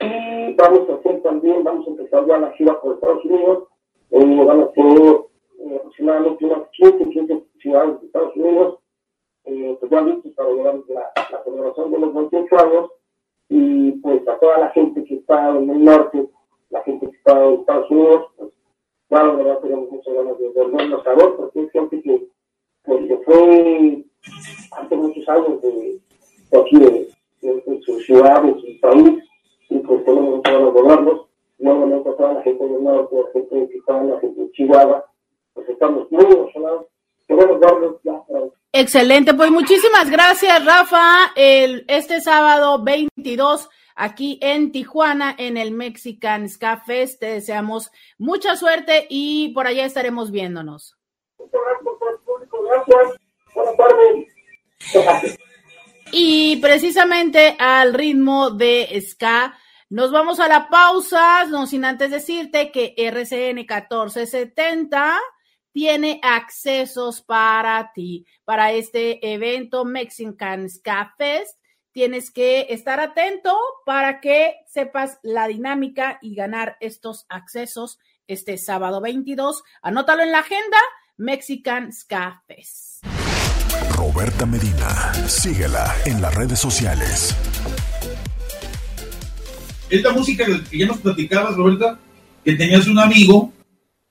y vamos a hacer también, vamos a empezar ya la gira por Estados Unidos, eh, van a ser eh, aproximadamente unas 15, 15 ciudades de Estados Unidos, eh, pues ya listos para llevar la, la celebración de los 28 años. Y pues a toda la gente que está en el norte, la gente que está en Estados Unidos, pues claro, de verdad tenemos muchas ganas de volvernos a ver porque es gente que pues, se fue hace muchos años de, de aquí de, de, de su ciudad, de su país y pues tenemos muchas ganas de verlos. Nuevamente a toda la gente del norte, la gente de Tijuana, la gente de Chihuahua, pues estamos muy emocionados. Queremos ya pronto. Excelente, pues muchísimas gracias, Rafa. El, este sábado 22 aquí en Tijuana, en el Mexican Ska Fest. Te deseamos mucha suerte y por allá estaremos viéndonos. Muchas gracias por el público, gracias. Buenas tardes. Y precisamente al ritmo de Ska, nos vamos a la pausa, no sin antes decirte que RCN 1470 tiene accesos para ti, para este evento Mexican Ska Fest. Tienes que estar atento para que sepas la dinámica y ganar estos accesos este sábado 22. Anótalo en la agenda, Mexican Ska Fest. Roberta Medina, síguela en las redes sociales. Esta música que ya nos platicabas, Roberta, que tenías un amigo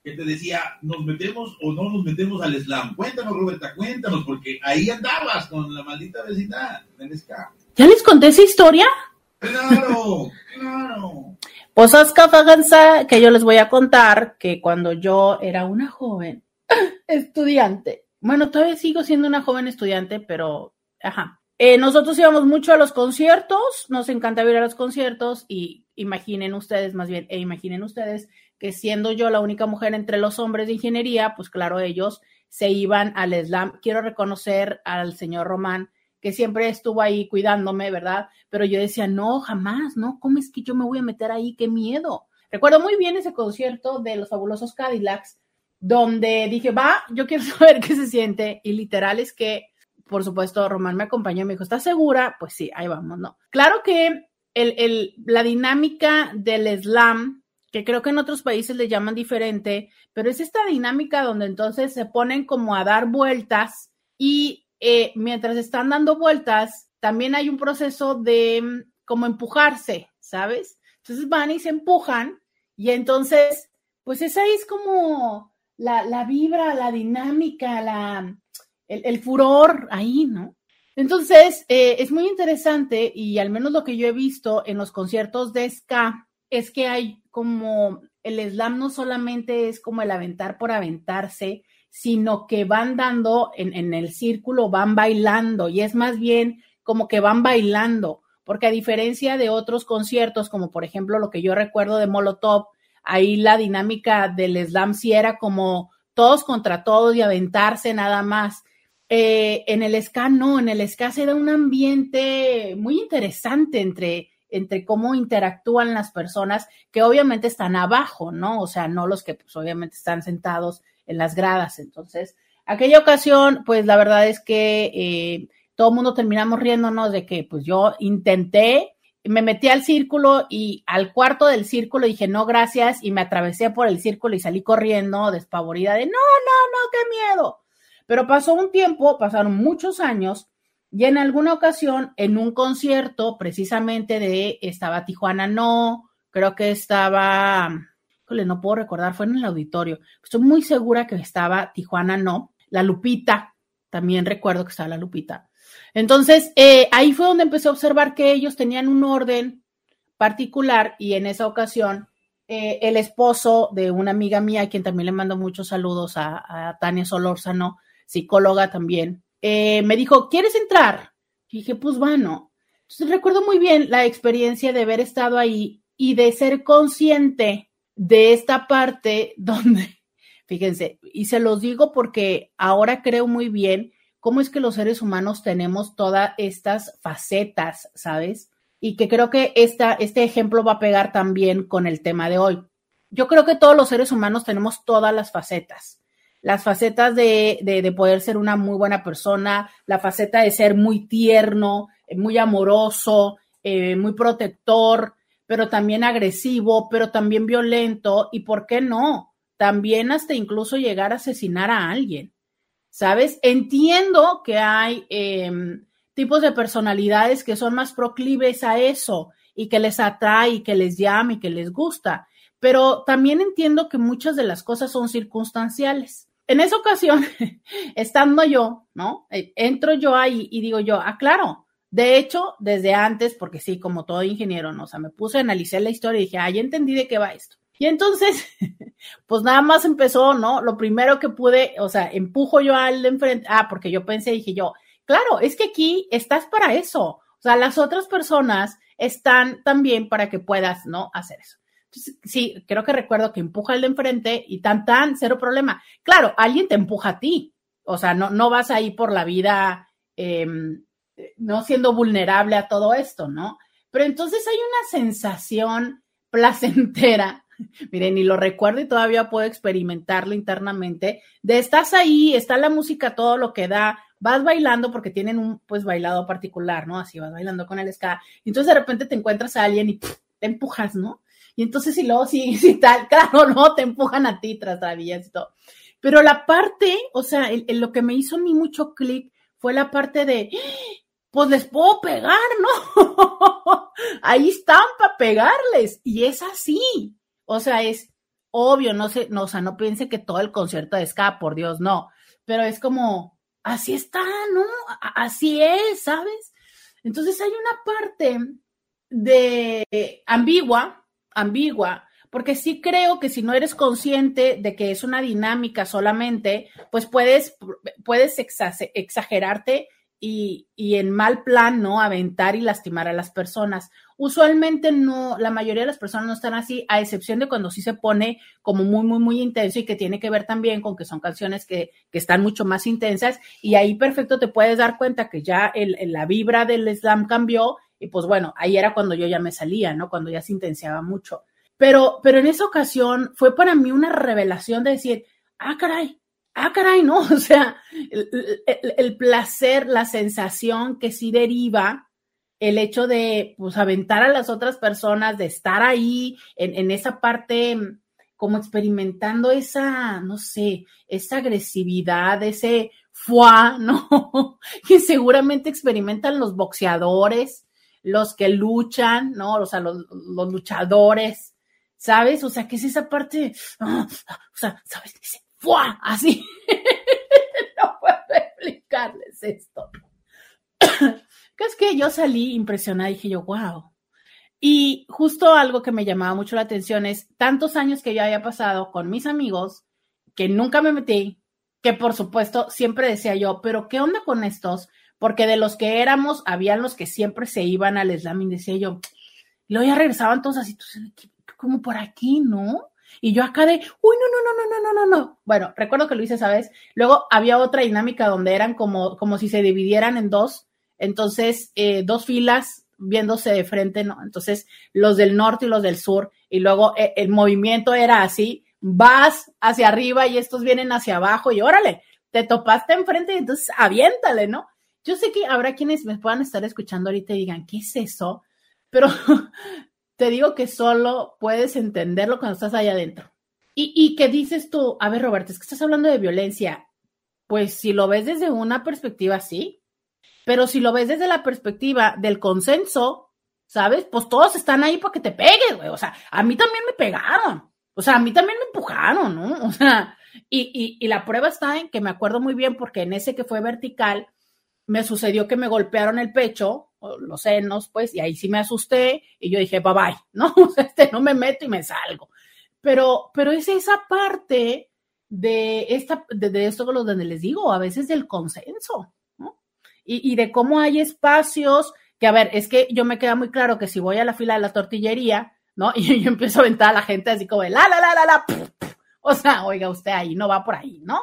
que te decía, ¿nos metemos o no nos metemos al slam? Cuéntanos, Roberta, cuéntanos, porque ahí andabas con la maldita vecindad del ska. ¿Ya les conté esa historia? Claro, claro. Pues Oscar Faganza, que yo les voy a contar que cuando yo era una joven estudiante, bueno, todavía sigo siendo una joven estudiante, pero, ajá. Eh, nosotros íbamos mucho a los conciertos, nos encantaba ir a los conciertos y imaginen ustedes, más bien, e imaginen ustedes que siendo yo la única mujer entre los hombres de ingeniería, pues claro, ellos se iban al slam. Quiero reconocer al señor Román, que siempre estuvo ahí cuidándome, ¿verdad? Pero yo decía, no, jamás, ¿no? ¿Cómo es que yo me voy a meter ahí? ¡Qué miedo! Recuerdo muy bien ese concierto de los fabulosos Cadillacs, donde dije, va, yo quiero saber qué se siente. Y literal es que, por supuesto, Román me acompañó y me dijo, ¿estás segura? Pues sí, ahí vamos, ¿no? Claro que el, el, la dinámica del slam, que creo que en otros países le llaman diferente, pero es esta dinámica donde entonces se ponen como a dar vueltas y eh, mientras están dando vueltas, también hay un proceso de mm, como empujarse, ¿sabes? Entonces van y se empujan y entonces, pues esa es como la, la vibra, la dinámica, la, el, el, furor ahí, ¿no? Entonces, eh, es muy interesante y al menos lo que yo he visto en los conciertos de ska es que hay como el slam no solamente es como el aventar por aventarse, sino que van dando en, en el círculo, van bailando y es más bien como que van bailando, porque a diferencia de otros conciertos, como por ejemplo lo que yo recuerdo de Molotov, ahí la dinámica del slam sí era como todos contra todos y aventarse nada más. Eh, en el ska no, en el ska se da un ambiente muy interesante entre, entre cómo interactúan las personas que obviamente están abajo, ¿no? O sea, no los que pues, obviamente están sentados en las gradas. Entonces, aquella ocasión, pues la verdad es que eh, todo el mundo terminamos riéndonos de que pues yo intenté, me metí al círculo y al cuarto del círculo dije no, gracias, y me atravesé por el círculo y salí corriendo despavorida de no, no, no, qué miedo. Pero pasó un tiempo, pasaron muchos años, y en alguna ocasión, en un concierto precisamente de estaba Tijuana No, creo que estaba, no puedo recordar, fue en el auditorio. Estoy muy segura que estaba Tijuana No, la Lupita, también recuerdo que estaba la Lupita. Entonces, eh, ahí fue donde empecé a observar que ellos tenían un orden particular y en esa ocasión eh, el esposo de una amiga mía, a quien también le mando muchos saludos a, Tania Solórzano, psicóloga también, eh, me dijo, ¿quieres entrar? Y dije, pues bueno. Entonces recuerdo muy bien la experiencia de haber estado ahí y de ser consciente de esta parte donde, fíjense, y se los digo porque ahora creo muy bien cómo es que los seres humanos tenemos todas estas facetas, ¿sabes? Y que creo que esta, este ejemplo va a pegar también con el tema de hoy. Yo creo que todos los seres humanos tenemos todas las facetas las facetas de, de, poder ser una muy buena persona, la faceta de ser muy tierno, muy amoroso, eh, muy protector, pero también agresivo, pero también violento y, ¿por qué no? También hasta incluso llegar a asesinar a alguien. ¿Sabes? Entiendo que hay em, tipos de personalidades que son más proclives a eso y que les atrae y que les llama y que les gusta, pero también entiendo que muchas de las cosas son circunstanciales en esa ocasión, estando yo, ¿no? Eh, entro yo ahí y digo yo, ah, claro. De hecho, desde antes, porque sí, como todo ingeniero, ¿no? O sea, me puse, a analizar la historia y dije, ah, ya entendí de qué va esto. Y entonces, pues nada más empezó, ¿no? Lo primero que pude, o sea, empujo yo al de enfrente, ah, porque yo pensé, dije yo, claro, es que aquí estás para eso. O sea, las otras personas están también para que puedas, ¿no? Hacer eso sí, creo que recuerdo que empuja el de enfrente y tan, tan, cero problema. Claro, alguien te empuja a ti. O sea, no, no vas ahí por la vida em, no siendo vulnerable a todo esto, ¿no? Pero entonces hay una sensación placentera, miren, y lo recuerdo y todavía puedo experimentarlo internamente, de estás ahí, está la música, todo lo que da, vas bailando porque tienen un pues bailado particular, ¿no? Así vas bailando con el ska, y entonces de repente te encuentras a alguien y te empujas, ¿no? Y entonces si luego sí tal, claro, no, te empujan a ti tras y todo. Pero la parte, o sea, lo que me hizo a mí mucho clic fue la parte de, pues les puedo pegar, ¿no? Ahí están para pegarles. Y es así. O sea, es obvio, no sé, no, o sea, no piense que todo el concierto de ska, por Dios, no. Pero es como, así está, ¿no? Así es, ¿sabes? Entonces hay una parte de ambigua, ambigua, porque sí creo que si no eres consciente de que es una dinámica solamente, pues puedes, puedes exagerarte y, y, en mal plan, ¿no? Aventar y lastimar a las personas. Usualmente no, la mayoría de las personas no están así, a excepción de cuando sí se pone como muy, muy, muy intenso y que tiene que ver también con que son canciones que, que están mucho más intensas y ahí perfecto te puedes dar cuenta que ya el, la vibra del slam cambió y pues bueno, ahí era cuando yo ya me salía, ¿no? Cuando ya se intensiaba mucho. Pero, pero en esa ocasión fue para mí una revelación de decir, ah, caray, ah, caray, ¿no? O sea, el, placer, la sensación que sí deriva el hecho de, pues, aventar a las otras personas, de estar ahí en, en esa parte como experimentando esa, no sé, esa agresividad, ese fuá, ¿no? que seguramente experimentan los boxeadores, los que luchan, ¿no? O sea, los, luchadores, ¿sabes? O sea, que es esa parte, ah, o sea, ¿sabes? Así. no puedo explicarles esto. que es que yo salí impresionada y dije yo, wow. Y justo algo que me llamaba mucho la atención es tantos años que yo había pasado con mis amigos, que nunca me metí, que por supuesto siempre decía yo, pero ¿qué onda con estos? Porque de los que éramos, habían los que siempre se iban al slam y decía yo, y luego ya regresaban todos así, como por aquí, ¿no? Y yo acá de, uy, no, no, no, no, no, no, no. Bueno, recuerdo que lo hice, ¿sabes? Luego había otra dinámica donde eran como, como si se dividieran en dos. Entonces, eh, dos filas viéndose de frente, ¿no? Entonces, los del norte y los del sur. Y luego eh, el movimiento era así, vas hacia arriba y estos vienen hacia abajo y órale, te topaste enfrente y entonces aviéntale, ¿no? Yo sé que habrá quienes me puedan estar escuchando ahorita y digan, ¿qué es eso? Pero te digo que solo puedes entenderlo cuando estás allá adentro. Y, y que dices tú, a ver, Roberto, es que estás hablando de violencia. Pues si lo ves desde una perspectiva, sí. Pero si lo ves desde la perspectiva del consenso, ¿sabes? Pues todos están ahí para que te pegues, güey. O sea, a mí también me pegaron. O sea, a mí también me empujaron, ¿no? O sea, y, y la prueba está en que me acuerdo muy bien porque en ese que fue vertical, me sucedió que me golpearon el pecho, los senos, pues, y ahí sí me asusté y yo dije, bye bye, ¿no? Este, no me meto y me salgo. Pero, pero es esa parte de, esta, de, de esto donde les digo, a veces del consenso. Y, y de cómo hay espacios que, a ver, es que yo me queda muy claro que si voy a la fila de la tortillería, ¿no? Y yo empiezo a aventar a la gente así como de la, la, la, la, la, o sea, oiga usted ahí, no va por ahí, ¿no?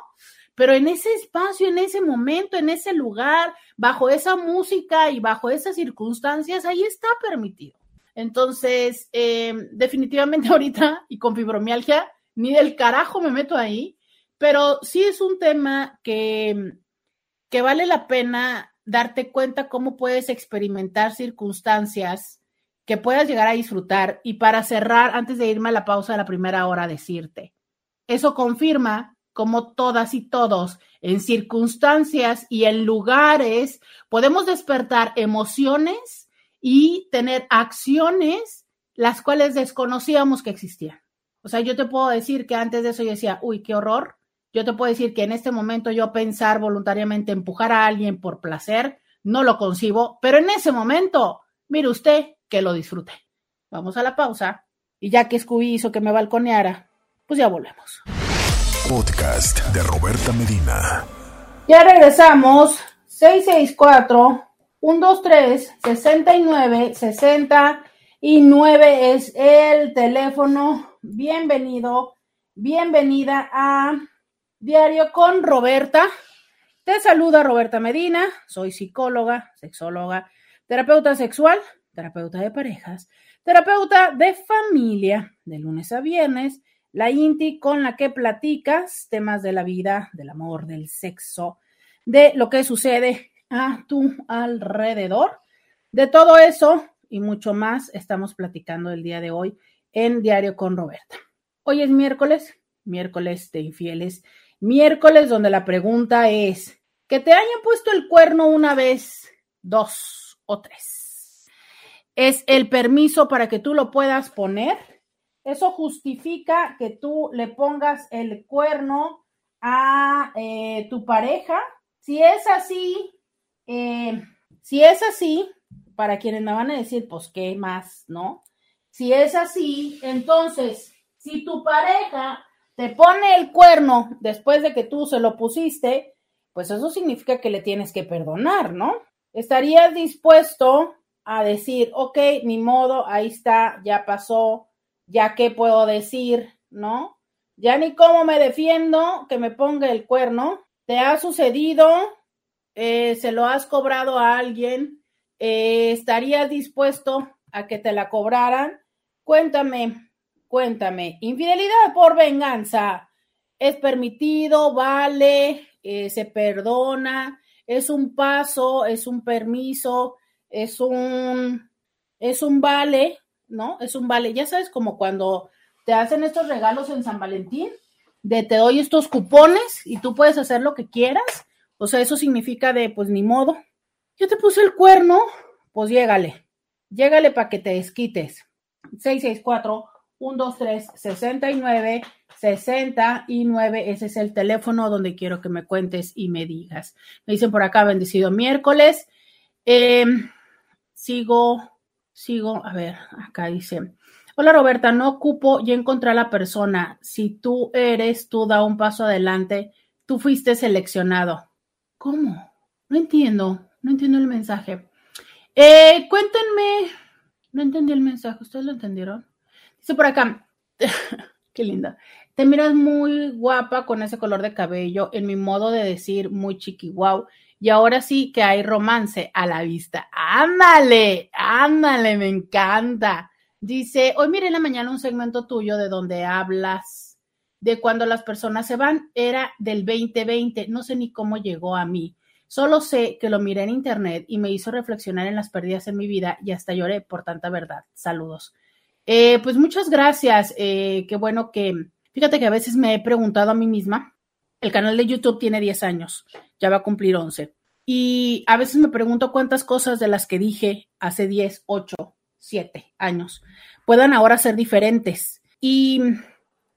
Pero en ese espacio, en ese momento, en ese lugar, bajo esa música y bajo esas circunstancias, ahí está permitido. Entonces, eh, definitivamente ahorita y con fibromialgia, ni del carajo me meto ahí, pero sí es un tema que, que vale la pena darte cuenta cómo puedes experimentar circunstancias que puedas llegar a disfrutar. Y para cerrar, antes de irme a la pausa de la primera hora, decirte, eso confirma como todas y todos, en circunstancias y en lugares, podemos despertar emociones y tener acciones las cuales desconocíamos que existían. O sea, yo te puedo decir que antes de eso yo decía, uy, qué horror. Yo te puedo decir que en este momento yo pensar voluntariamente empujar a alguien por placer, no lo concibo, pero en ese momento, mire usted que lo disfrute. Vamos a la pausa y ya que Scooby hizo que me balconeara, pues ya volvemos podcast de Roberta Medina. Ya regresamos. 664 123 69 69 es el teléfono. Bienvenido, bienvenida a Diario con Roberta. Te saluda Roberta Medina. Soy psicóloga, sexóloga, terapeuta sexual, terapeuta de parejas, terapeuta de familia, de lunes a viernes la INTI con la que platicas temas de la vida, del amor, del sexo, de lo que sucede a tu alrededor. De todo eso y mucho más estamos platicando el día de hoy en Diario con Roberta. Hoy es miércoles, miércoles de infieles, miércoles donde la pregunta es, ¿que te hayan puesto el cuerno una vez, dos o tres? ¿Es el permiso para que tú lo puedas poner? Eso justifica que tú le pongas el cuerno a eh, tu pareja. Si es así, eh, si es así, para quienes me van a decir, pues, ¿qué más, no? Si es así, entonces, si tu pareja te pone el cuerno después de que tú se lo pusiste, pues eso significa que le tienes que perdonar, ¿no? ¿Estarías dispuesto a decir, ok, ni modo, ahí está, ya pasó, ya qué puedo decir, ¿no? Ya ni cómo me defiendo que me ponga el cuerno. ¿Te ha sucedido? Eh, ¿Se lo has cobrado a alguien? Eh, ¿Estarías dispuesto a que te la cobraran? Cuéntame, cuéntame. Infidelidad por venganza. ¿Es permitido? ¿Vale? Eh, ¿Se perdona? ¿Es un paso? ¿Es un permiso? ¿Es un, es un vale? ¿No? Es un vale. Ya sabes, como cuando te hacen estos regalos en San Valentín, de te doy estos cupones y tú puedes hacer lo que quieras. O sea, eso significa de, pues ni modo. Yo te puse el cuerno, pues llégale. Llégale para que te desquites. 664 123 69 69. Ese es el teléfono donde quiero que me cuentes y me digas. Me dicen por acá, bendecido miércoles. Em, sigo, sigo, a ver, acá dice. Hola Roberta, no ocupo y encontré a la persona. Si tú eres, tú da un paso adelante. Tú fuiste seleccionado. ¿Cómo? No entiendo, no entiendo el mensaje. Eh, cuéntenme, no entendí el mensaje, ¿ustedes lo entendieron? Dice por acá, qué linda. Te miras muy guapa con ese color de cabello, en mi modo de decir muy chiqui wow. Y ahora sí que hay romance a la vista. Ándale, ándale, me encanta. Dice, hoy miré en la mañana un segmento tuyo de donde hablas de cuando las personas se van. Era del 2020, no sé ni cómo llegó a mí. Solo sé que lo miré en internet y me hizo reflexionar en las pérdidas en mi vida y hasta lloré por tanta verdad. Saludos. Eh, pues muchas gracias. Eh, qué bueno que Fíjate que a veces me he preguntado a mí misma, el canal de YouTube tiene 10 años, ya va a cumplir 11. Y a veces me pregunto cuántas cosas de las que dije hace 10, 8, 7 años puedan ahora ser diferentes. Y,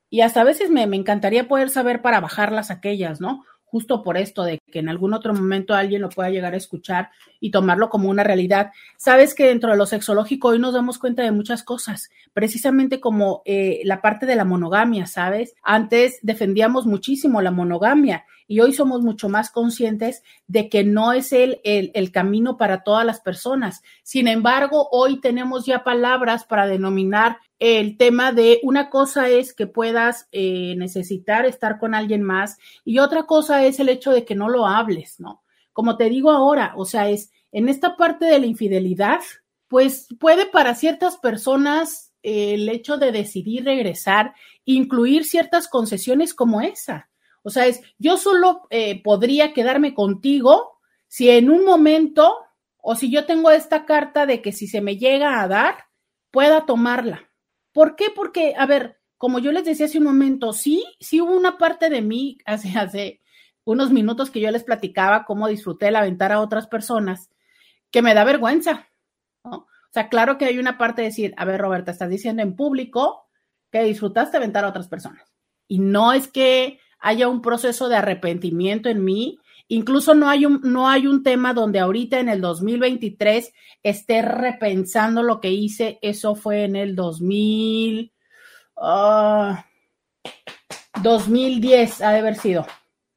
y hasta a veces me, me encantaría poder saber para bajarlas aquellas, ¿no? justo por esto de que en algún otro momento alguien lo pueda llegar a escuchar y tomarlo como una realidad. Sabes que dentro de lo sexológico hoy nos damos cuenta de muchas cosas, precisamente como eh, la parte de la monogamia, ¿sabes? Antes defendíamos muchísimo la monogamia y hoy somos mucho más conscientes de que no es el, el, el camino para todas las personas. Sin embargo, hoy tenemos ya palabras para denominar el tema de una cosa es que puedas eh, necesitar estar con alguien más y otra cosa es el hecho de que no lo hables, ¿no? Como te digo ahora, o sea, es en esta parte de la infidelidad, pues puede para ciertas personas el hecho de decidir regresar incluir ciertas concesiones como esa. O sea, es yo solo eh, podría quedarme contigo si en un momento o si yo tengo esta carta de que si se me llega a dar, pueda tomarla ¿Por qué? Porque, a ver, como yo les decía hace un momento, sí, sí hubo una parte de mí hace, hace unos minutos que yo les platicaba cómo disfruté el aventar a otras personas, que me da vergüenza. ¿no? Sea, claro que hay una parte de decir, a ver, Roberta, estás diciendo en público que disfrutaste aventar a otras personas. Y no es que haya un proceso de arrepentimiento en mí, Incluso no hay un, no hay un tema donde ahorita en el 2023 esté repensando lo que hice. Eso fue en el 2000, 2010, ha de haber sido.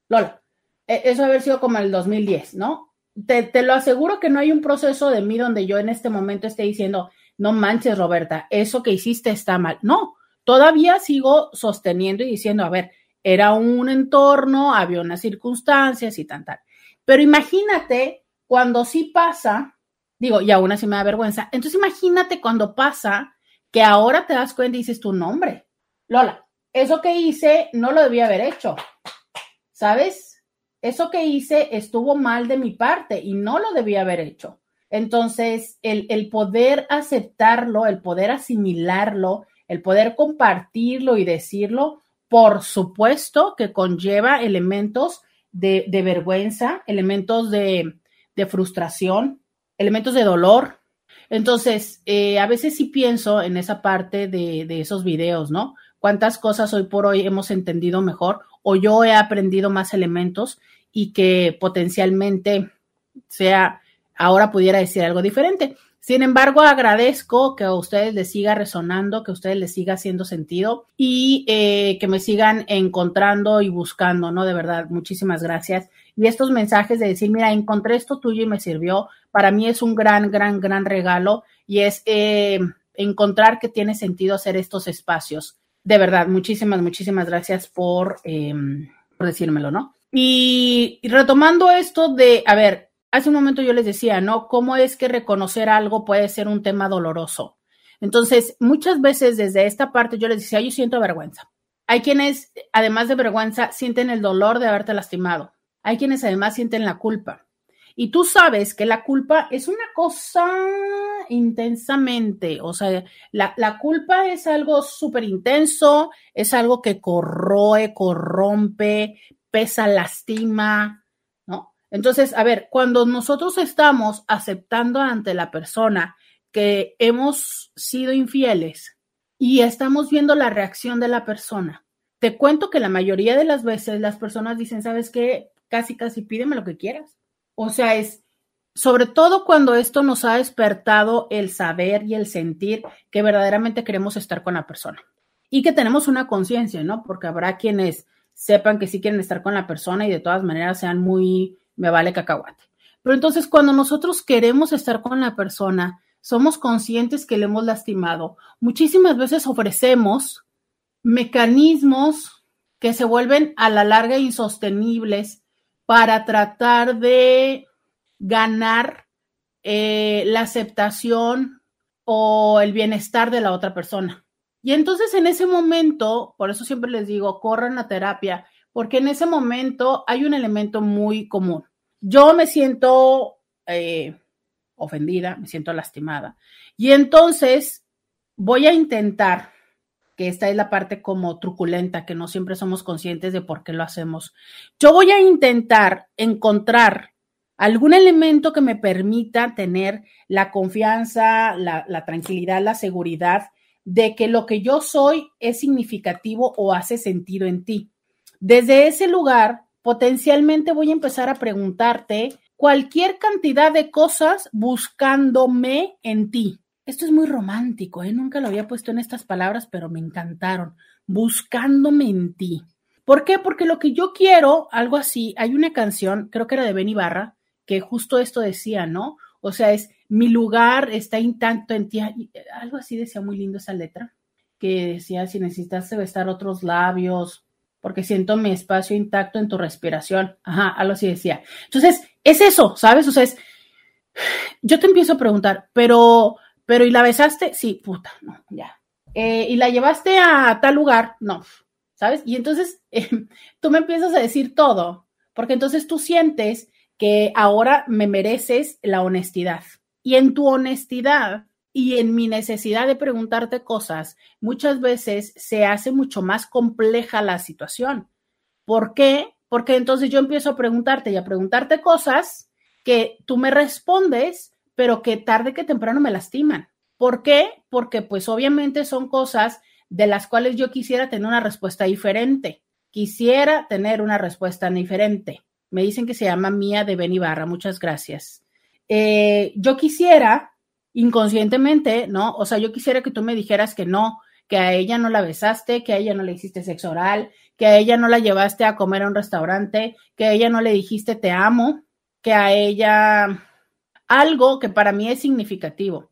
Lola, e, eso ha de haber sido como el 2010, ¿no? Te, te lo aseguro que no hay un proceso de mí donde yo en este momento esté diciendo, no manches, Roberta, eso que hiciste está mal. No, todavía sigo sosteniendo y diciendo, a ver, era un entorno, había unas circunstancias y tan tal. Pero imagínate cuando sí pasa, digo, y aún así me da vergüenza, entonces imagínate cuando pasa que ahora te das cuenta y dices tu nombre. Lola, eso que hice no lo debía haber hecho. ¿Sabes? Eso que hice estuvo mal de mi parte y no lo debía haber hecho. Entonces, el, el poder aceptarlo, el poder asimilarlo, el poder compartirlo y decirlo, por supuesto que conlleva elementos de, vergüenza, elementos de, frustración, elementos de dolor. Entonces, eh, a veces sí pienso en esa parte de, de esos videos, ¿no? Cuántas cosas hoy por hoy hemos entendido mejor o yo he aprendido más elementos y que potencialmente sea, ahora pudiera decir algo diferente. Sin embargo, agradezco que a ustedes les siga resonando, que a ustedes les siga haciendo sentido y eh, que me sigan encontrando y buscando, ¿no? De verdad, muchísimas gracias. Y estos mensajes de decir, mira, encontré esto tuyo y me sirvió, para mí es un gran, gran, gran regalo y es eh, encontrar que tiene sentido hacer estos espacios. De verdad, muchísimas, muchísimas gracias por, em, decírmelo, ¿no? y retomando esto de, a ver, hace un momento yo les decía, ¿no? ¿Cómo es que reconocer algo puede ser un tema doloroso? Entonces, muchas veces desde esta parte yo les decía, yo siento vergüenza. Hay quienes, además de vergüenza, sienten el dolor de haberte lastimado. Hay quienes además sienten la culpa. Y tú sabes que la culpa es una cosa intensamente, o sea, la, culpa es algo súper intenso, es algo que corroe, corrompe, pesa, lastima, entonces, a ver, cuando nosotros estamos aceptando ante la persona que hemos sido infieles y estamos viendo la reacción de la persona, te cuento que la mayoría de las veces las personas dicen, ¿sabes qué? Casi, casi pídeme lo que quieras. O sea, es, sobre todo cuando esto nos ha despertado el saber y el sentir que verdaderamente queremos estar con la persona y que tenemos una conciencia, ¿no? Porque habrá quienes sepan que sí quieren estar con la persona y de todas maneras sean muy, me vale cacahuate. Pero entonces cuando nosotros queremos estar con la persona, somos conscientes que le hemos lastimado. Muchísimas veces ofrecemos mecanismos que se vuelven a la larga insostenibles para tratar de ganar eh, la aceptación o el bienestar de la otra persona. Y entonces en ese momento, por eso siempre les digo, corran a terapia, porque en ese momento hay un elemento muy común. Yo me siento eh, ofendida, me siento lastimada. Y entonces voy a intentar, que esta es la parte como truculenta, que no siempre somos conscientes de por qué lo hacemos. Yo voy a intentar encontrar algún elemento que me permita tener la confianza, la, la tranquilidad, la seguridad de que lo que yo soy es significativo o hace sentido en ti. Desde ese lugar, potencialmente voy a empezar a preguntarte cualquier cantidad de cosas buscándome en ti. Esto es muy romántico, ¿eh? nunca lo había puesto en estas palabras, pero me encantaron. Buscándome en ti. ¿Por qué? Porque lo que yo quiero, algo así, hay una canción, creo que era de Benny Barra, que justo esto decía, ¿no? O sea, es mi lugar está intacto en ti. Algo así decía muy lindo esa letra, que decía, si necesitas estar otros labios, porque siento mi espacio intacto en tu respiración. Ajá, algo así decía. Entonces, es eso, ¿sabes? O sea, es, yo te empiezo a preguntar, pero, pero, ¿y la besaste? Sí, puta, no, ya. Eh, ¿Y la llevaste a tal lugar? No, ¿sabes? Y entonces tú me empiezas a decir todo, porque entonces tú sientes que ahora me mereces la honestidad. Y en tu honestidad y en mi necesidad de preguntarte cosas, muchas veces se hace mucho más compleja la situación. ¿Por qué? Porque entonces yo empiezo a preguntarte y a preguntarte cosas que tú me respondes, pero que tarde que temprano me lastiman. ¿Por qué? Porque pues obviamente son cosas de las cuales yo quisiera tener una respuesta diferente. Quisiera tener una respuesta diferente. Me dicen que se llama Mía de Benibarra. Muchas gracias. Eh, yo quisiera, inconscientemente, ¿no? O sea, yo quisiera que tú me dijeras que no, que a ella no la besaste, que a ella no le hiciste sexo oral, que a ella no la llevaste a comer a un restaurante, que a ella no le dijiste te amo, que a ella algo que para mí es significativo.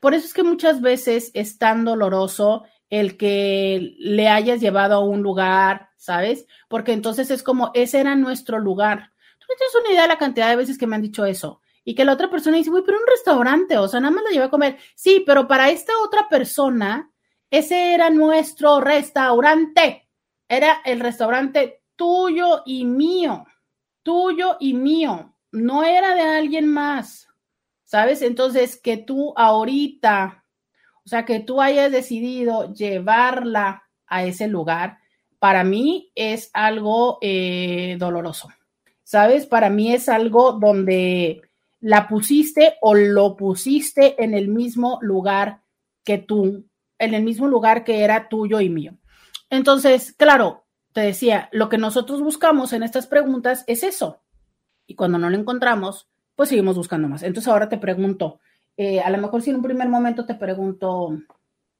Por eso es que muchas veces es tan doloroso el que le hayas llevado a un lugar, ¿sabes? Porque entonces es como, ese era nuestro lugar. Tú no tienes una idea de la cantidad de veces que me han dicho eso. Y que la otra persona dice, uy, pero un restaurante, o sea, nada más la llevé a comer. Sí, pero para esta otra persona, ese era nuestro restaurante. Era el restaurante tuyo y mío. Tuyo y mío. No era de alguien más. ¿Sabes? Entonces, que tú ahorita o sea, que tú hayas decidido llevarla a ese lugar, para mí es algo eh, doloroso. ¿Sabes? Para mí es algo donde la pusiste o lo pusiste en el mismo lugar que tú, en el mismo lugar que era tuyo y mío. Entonces, claro, te decía, lo que nosotros buscamos en estas preguntas es eso. Y cuando no lo encontramos, pues seguimos buscando más. Entonces ahora te pregunto, eh, a lo mejor si en un primer momento te pregunto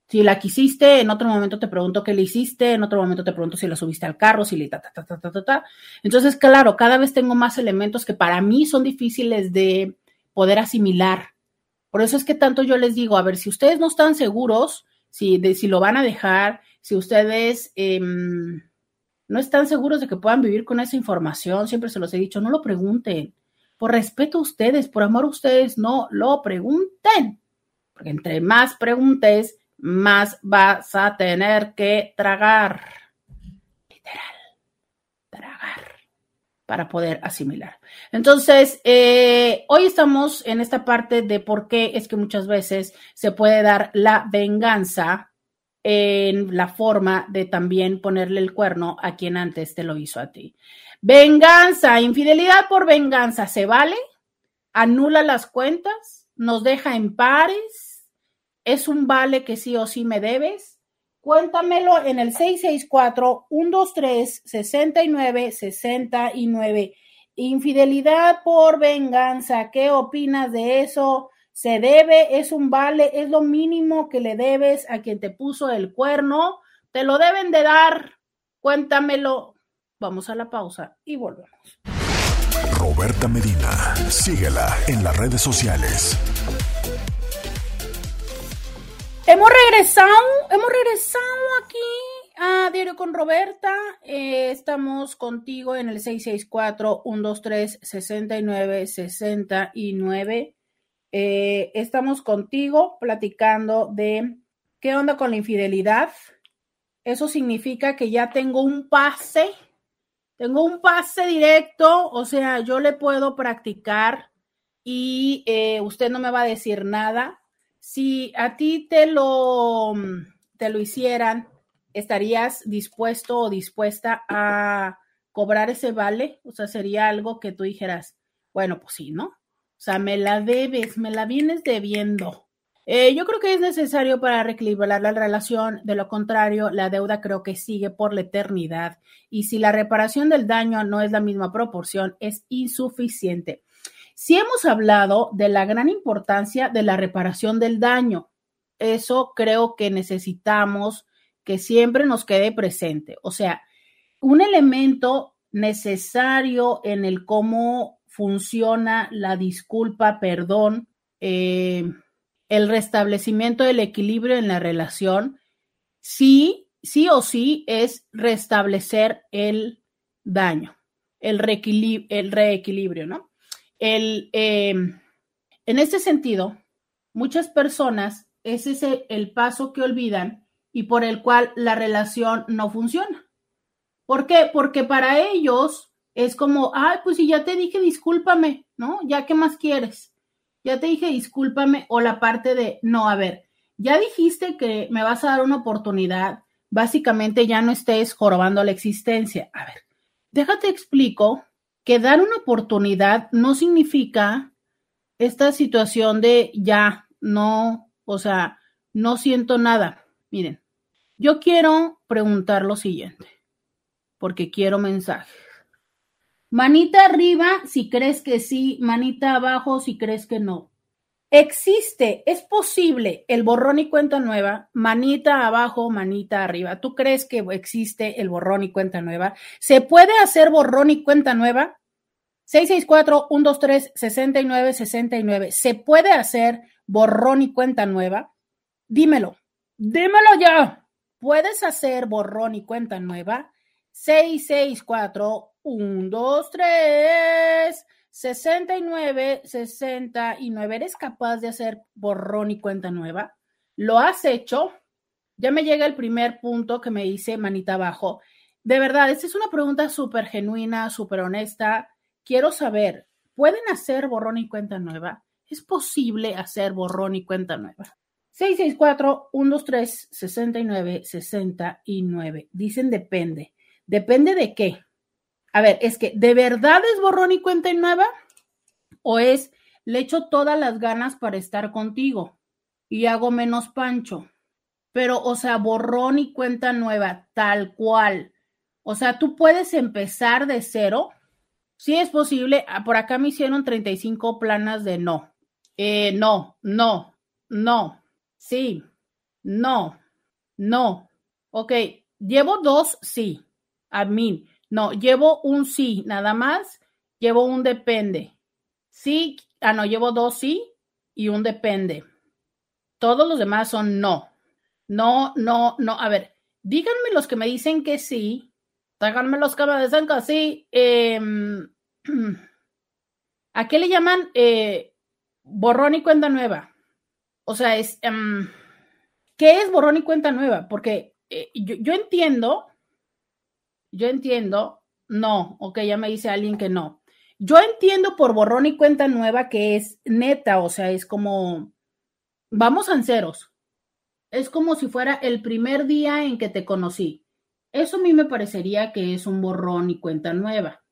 si la quisiste, en otro momento te pregunto qué le hiciste, en otro momento te pregunto si la subiste al carro, si le ta, ta, ta, ta, ta, ta. Entonces, claro, cada vez tengo más elementos que para mí son difíciles de poder asimilar. Por eso es que tanto yo les digo, a ver, si ustedes no están seguros, si, de, si lo van a dejar, si ustedes eh, no están seguros de que puedan vivir con esa información, siempre se los he dicho, no lo pregunten por respeto a ustedes, por amor a ustedes, no lo pregunten. Porque entre más preguntes, más vas a tener que tragar. Literal, tragar para poder asimilar. Entonces, eh, hoy estamos en esta parte de por qué es que muchas veces se puede dar la venganza en la forma de también ponerle el cuerno a quien antes te lo hizo a ti. Venganza, infidelidad por venganza, ¿se vale? ¿Anula las cuentas? ¿Nos deja en pares? ¿Es un vale que sí o sí me debes? Cuéntamelo en el 664-123-6969. infidelidad por venganza, ¿qué opinas de eso? ¿Se debe? ¿Es un vale? ¿Es lo mínimo que le debes a quien te puso el cuerno? ¿Te lo deben de dar? Cuéntamelo. Vamos a la pausa y volvemos. Roberta Medina, síguela en las redes sociales. Hemos regresado, hemos regresado aquí a Diario con Roberta. Eh, estamos contigo en el 664-123-6969. Eh, estamos contigo platicando de qué onda con la infidelidad. Eso significa que ya tengo un pase, tengo un pase directo, o sea, yo le puedo practicar y eh, usted no me va a decir nada. Si a ti te lo, te lo hicieran, ¿estarías dispuesto o dispuesta a cobrar ese vale? O sea, sería algo que tú dijeras, bueno, pues sí, ¿no? Sea, me la debes, me la vienes debiendo. Eh, yo creo que es necesario para reequilibrar la relación, de lo contrario, la deuda creo que sigue por la eternidad y si la reparación del daño no es la misma proporción, es insuficiente. Si hemos hablado de la gran importancia de la reparación del daño, eso creo que necesitamos que siempre nos quede presente. O sea, un elemento necesario en el cómo funciona la disculpa, perdón, eh, el restablecimiento del equilibrio en la relación, sí, sí o sí es restablecer el daño, el, el reequilibrio, ¿no? El, eh, en este sentido, muchas personas, ese es el paso que olvidan y por el cual la relación no funciona. ¿Por qué? Porque para ellos es como, ay, pues si ya te dije discúlpame, ¿no? Ya qué más quieres. Ya te dije discúlpame o la parte de, no, a ver, ya dijiste que me vas a dar una oportunidad, básicamente ya no estés jorobando la existencia. A ver, déjate explico que dar una oportunidad no significa esta situación de ya, no, o sea, no siento nada. Miren, yo quiero preguntar lo siguiente, porque quiero mensajes. Manita arriba si crees que sí, manita abajo si crees que no. Existe, es posible el borrón y cuenta nueva, manita abajo, manita arriba. ¿Tú crees que existe el borrón y cuenta nueva? ¿Se puede hacer borrón y cuenta nueva? 664-123-6969. ¿Se puede hacer borrón y cuenta nueva? Dímelo, dímelo ya. ¿Puedes hacer borrón y cuenta nueva? 664 1, 2, 3, 69, 69. ¿Eres capaz de hacer borrón y cuenta nueva? ¿Lo has hecho? Ya me llega el primer punto que me dice manita abajo. De verdad, esta es una pregunta súper genuina, súper honesta. Quiero saber, ¿pueden hacer borrón y cuenta nueva? ¿Es posible hacer borrón y cuenta nueva? 664-123-69-69. Dicen depende. ¿Depende de qué? A ver, es que ¿de verdad es borrón y cuenta nueva? ¿O es le echo todas las ganas para estar contigo y hago menos pancho? Pero, o sea, borrón y cuenta nueva, tal cual. O sea, tú puedes empezar de cero. Sí es posible. Ah, por acá me hicieron 35 planas de no. Eh, no, no, no, sí, no, no. Ok, llevo dos, sí. Admin. No, llevo un sí, nada más. Llevo un depende. Sí, ah, no, llevo dos sí y un depende. Todos los demás son no. No, no, no. A ver, díganme los que me dicen que sí. Díganme los que me dicen que sí. Em, ¿A qué le llaman eh, borrón y cuenta nueva? O sea, es. Em, ¿Qué es borrón y cuenta nueva? Porque eh, yo entiendo yo entiendo, no, ok, ya me dice alguien que no. Yo entiendo por borrón y cuenta nueva que es neta, o sea, es como, vamos a ceros. Es como si fuera el primer día en que te conocí. Eso a mí me parecería que es un borrón y cuenta nueva.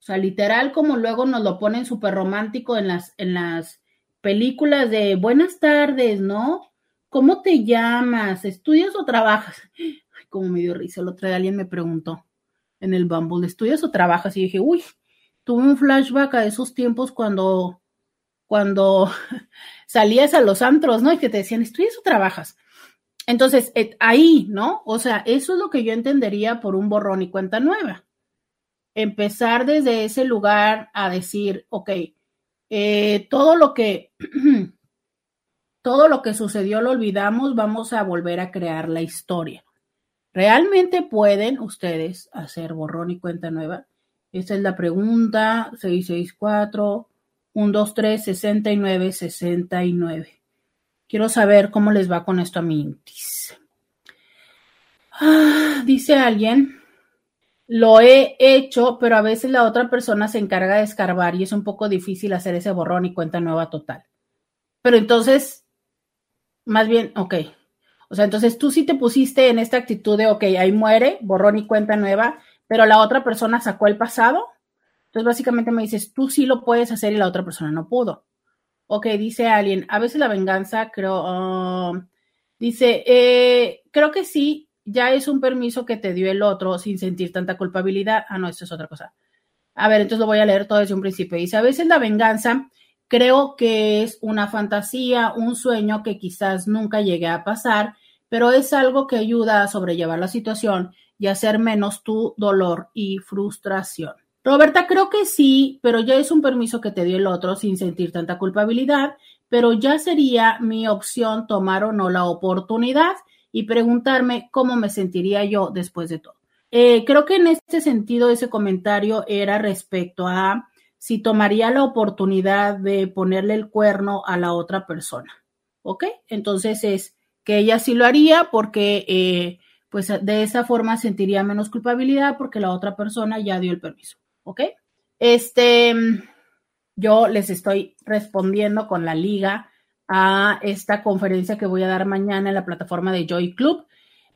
O sea, literal, como luego nos lo ponen súper romántico en las, en las películas de buenas tardes, ¿no? ¿Cómo te llamas? ¿Estudias o trabajas? Como me dio risa. El otro día alguien me preguntó en el Bumble, ¿estudias o trabajas? Y dije, uy, tuve un flashback a esos tiempos cuando, cuando salías a los antros, ¿no? Y que te decían, ¿estudias o trabajas? Entonces, ahí, ¿no? O sea, eso es lo que yo entendería por un borrón y cuenta nueva. Empezar desde ese lugar a decir, ok, eh, todo lo que todo lo que sucedió lo olvidamos, vamos a volver a crear la historia. ¿Realmente pueden ustedes hacer borrón y cuenta nueva? Esa es la pregunta 664 123 69 69. Quiero saber cómo les va con esto a mi Intis. Ah, dice alguien, lo he hecho, pero a veces la otra persona se encarga de escarbar y es un poco difícil hacer ese borrón y cuenta nueva total. Pero entonces, más bien, ok. O sea, entonces tú sí te pusiste en esta actitud de, ok, ahí muere, borrón y cuenta nueva, pero la otra persona sacó el pasado. Entonces, básicamente me dices, tú sí lo puedes hacer y la otra persona no pudo. Ok, dice alguien, a veces la venganza, creo, um, dice, eh, creo que sí, ya es un permiso que te dio el otro sin sentir tanta culpabilidad. Ah, no, esto es otra cosa. A ver, entonces lo voy a leer todo desde un principio. Dice, a veces la venganza Creo que es una fantasía, un sueño que quizás nunca llegue a pasar, pero es algo que ayuda a sobrellevar la situación y hacer menos tu dolor y frustración. Roberta, creo que sí, pero ya es un permiso que te dio el otro sin sentir tanta culpabilidad, pero ya sería mi opción tomar o no la oportunidad y preguntarme cómo me sentiría yo después de todo. Eh, creo que en este sentido ese comentario era respecto a si tomaría la oportunidad de ponerle el cuerno a la otra persona. ¿Ok? Entonces es que ella sí lo haría porque eh, pues de esa forma sentiría menos culpabilidad porque la otra persona ya dio el permiso. ¿Ok? Este, yo les estoy respondiendo con la liga a esta conferencia que voy a dar mañana en la plataforma de Joy Club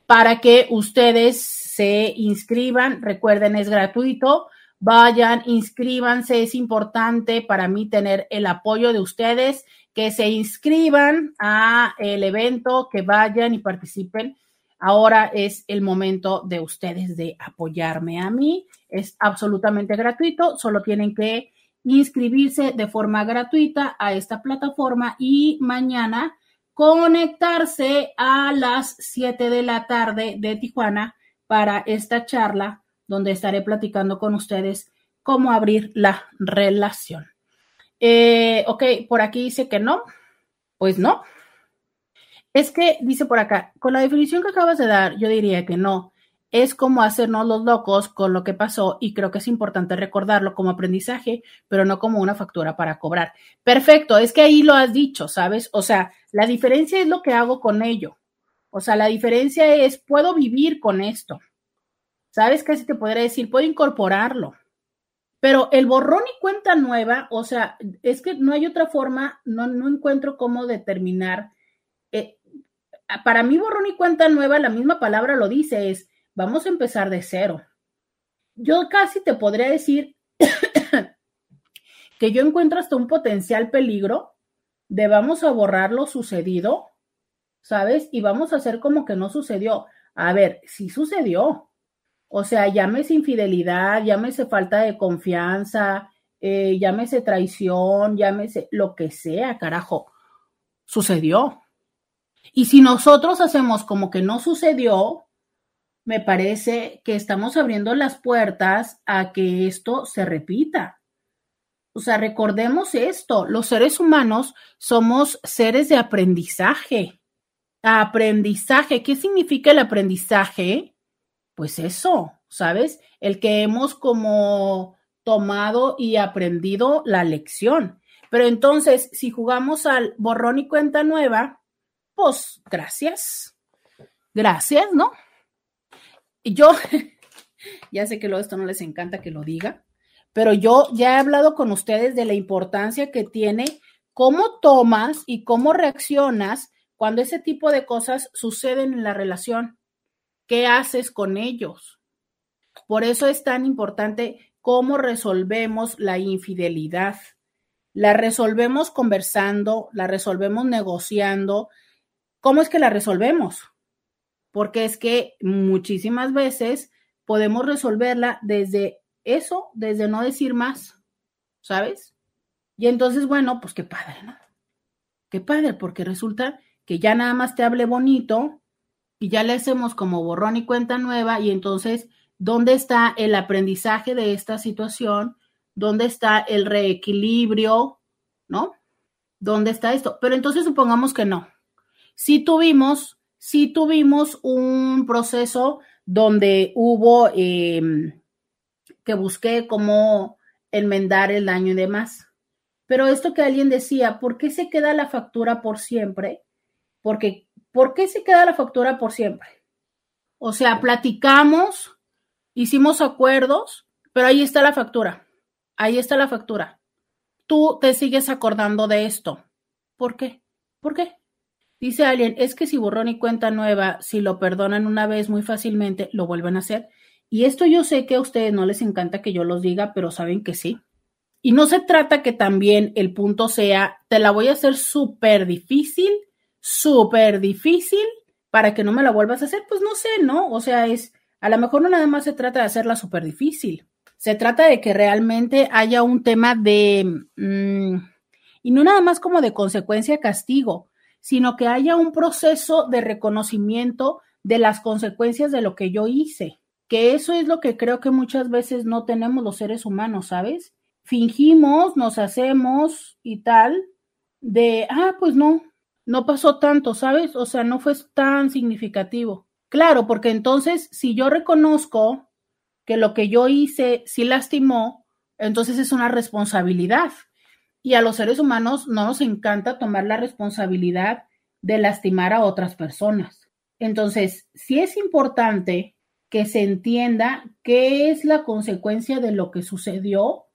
para que ustedes se inscriban. Recuerden, es gratuito vayan, inscríbanse, es importante para mí tener el apoyo de ustedes, que se inscriban a el evento, que vayan y participen. Ahora es el momento de ustedes de apoyarme a mí. Es absolutamente gratuito, solo tienen que inscribirse de forma gratuita a esta plataforma y mañana conectarse a las 7 de la tarde de Tijuana para esta charla donde estaré platicando con ustedes cómo abrir la relación. Eh, ok, por aquí dice que no. Pues no. Es que dice por acá, con la definición que acabas de dar, yo diría que no. Es como hacernos los locos con lo que pasó y creo que es importante recordarlo como aprendizaje, pero no como una factura para cobrar. Perfecto, es que ahí lo has dicho, ¿sabes? O sea, la diferencia es lo que hago con ello. O sea, la diferencia es, puedo vivir con esto. ¿Sabes? Se te podría decir, puedo incorporarlo. Pero el borrón y cuenta nueva, o sea, es que no hay otra forma, no, no encuentro cómo determinar. Eh, para mí, borrón y cuenta nueva, la misma palabra lo dice, es vamos a empezar de cero. Yo casi te podría decir que yo encuentro hasta un potencial peligro de vamos a borrar lo sucedido, ¿sabes? Y vamos a hacer como que no sucedió. A ver, sí sucedió, o sea, llámese infidelidad, llámese falta de confianza, eh, llámese traición, llámese lo que sea, carajo. Sucedió. Y si nosotros hacemos como que no sucedió, me parece que estamos abriendo las puertas a que esto se repita. O sea, recordemos esto, los seres humanos somos seres de aprendizaje. Aprendizaje, ¿qué significa el aprendizaje? Pues eso, ¿sabes? El que hemos como tomado y aprendido la lección. Pero entonces, si jugamos al borrón y cuenta nueva, pues gracias. Gracias, ¿no? Y yo, ya sé que lo, esto no les encanta que lo diga, pero yo ya he hablado con ustedes de la importancia que tiene cómo tomas y cómo reaccionas cuando ese tipo de cosas suceden en la relación. ¿Qué haces con ellos? Por eso es tan importante cómo resolvemos la infidelidad. La resolvemos conversando, la resolvemos negociando. ¿Cómo es que la resolvemos? Porque es que muchísimas veces podemos resolverla desde eso, desde no decir más. ¿sabes? Y entonces, bueno, pues qué padre, ¿no? Qué padre, porque resulta que ya nada más te hable bonito y ya le hacemos como borrón y cuenta nueva y entonces, ¿dónde está el aprendizaje de esta situación? ¿Dónde está el reequilibrio? ¿No? ¿Dónde está esto? Pero entonces supongamos que no. Si tuvimos, si tuvimos un proceso donde hubo em, que busqué cómo enmendar el daño y demás. Pero esto que alguien decía, ¿por qué se queda la factura por siempre? Porque, ¿por qué se queda la factura por siempre? O sea, platicamos, hicimos acuerdos, pero ahí está la factura. Ahí está la factura. Tú te sigues acordando de esto. ¿Por qué? ¿Por qué? Dice alguien, es que si borrón y cuenta nueva, si lo perdonan una vez muy fácilmente, lo vuelven a hacer. Y esto yo sé que a ustedes no les encanta que yo los diga, pero saben que sí. Y no se trata que también el punto sea, te la voy a hacer súper difícil, súper difícil, para que no me la vuelvas a hacer. Pues no sé, ¿no? O sea, es, a lo mejor no nada más se trata de hacerla súper difícil. Se trata de que realmente haya un tema de, mm, y no nada más como de consecuencia castigo, sino que haya un proceso de reconocimiento de las consecuencias de lo que yo hice que eso es lo que creo que muchas veces no tenemos los seres humanos, ¿sabes? Fingimos, nos hacemos y tal, de, ah, pues no, no pasó tanto, ¿sabes? O sea, no fue tan significativo. Claro, porque entonces si yo reconozco que lo que yo hice sí lastimó, entonces es una responsabilidad. Y a los seres humanos no nos encanta tomar la responsabilidad de lastimar a otras personas. Entonces, sí es importante que se entienda qué es la consecuencia de lo que sucedió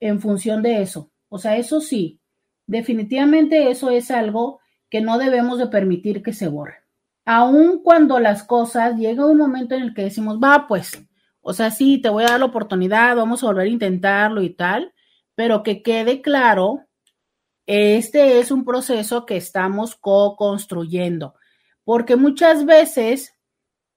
en función de eso. O sea, eso sí, definitivamente eso es algo que no debemos de permitir que se borre. Aun cuando las cosas llega un momento en el que decimos, va, pues, o sea, sí, te voy a dar la oportunidad, vamos a volver a intentarlo y tal, pero que quede claro, este es un proceso que estamos co-construyendo, porque muchas veces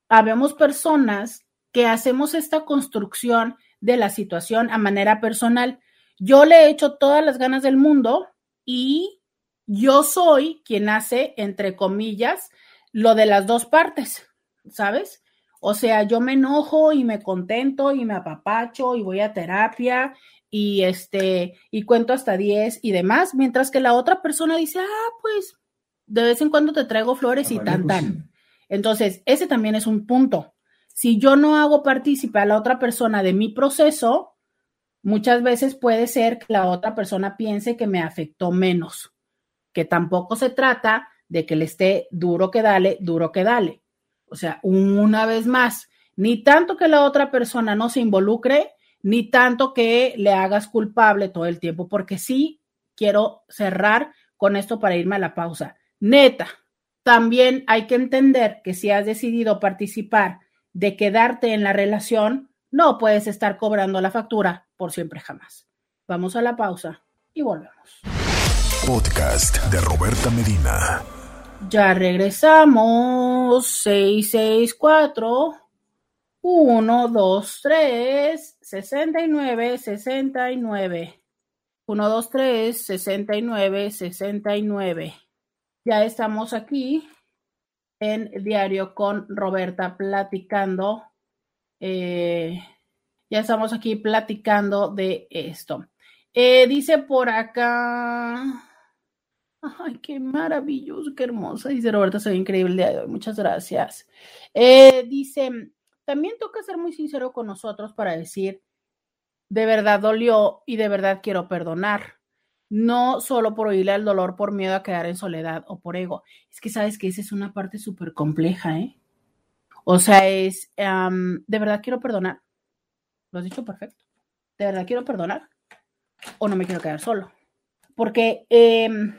habemos personas que hacemos esta construcción de la situación a manera personal. Yo le he hecho todas las ganas del mundo y yo soy quien hace, entre comillas, lo de las dos partes, ¿sabes? O sea, yo me enojo y me contento y me apapacho y voy a terapia y este y cuento hasta 10 y demás, mientras que la otra persona dice, "Ah, pues de vez en cuando te traigo flores y tan pues tan." Entonces, ese también es un punto. Si yo no hago partícipe a la otra persona de mi proceso, muchas veces puede ser que la otra persona piense que me afectó menos, que tampoco se trata de que le esté duro que dale, duro que dale. O sea, una vez más, ni tanto que la otra persona no se involucre, ni tanto que le hagas culpable todo el tiempo, porque sí quiero cerrar con esto para irme a la pausa. Neta, también hay que entender que si has decidido participar de quedarte en la relación, no puedes estar cobrando la factura por siempre jamás. Vamos a la pausa y volvemos. Podcast de Roberta Medina. Ya regresamos. 664 123 69 69 123 69 69 ya estamos aquí en Diario con Roberta platicando. Eh, ya estamos aquí platicando de esto. Eh, dice por acá. Ay, qué maravilloso, qué hermosa. Dice Roberta, soy increíble el día de hoy. Muchas gracias. Eh, dice, también toca ser muy sincero con nosotros para decir, de verdad dolió y de verdad quiero perdonar no solo por oírle al dolor por miedo a quedar en soledad o por ego. Es que sabes que esa es una parte súper compleja, ¿eh? O sea, es, de verdad quiero perdonar. Lo has dicho perfecto. De verdad quiero perdonar o no me quiero quedar solo. Porque em,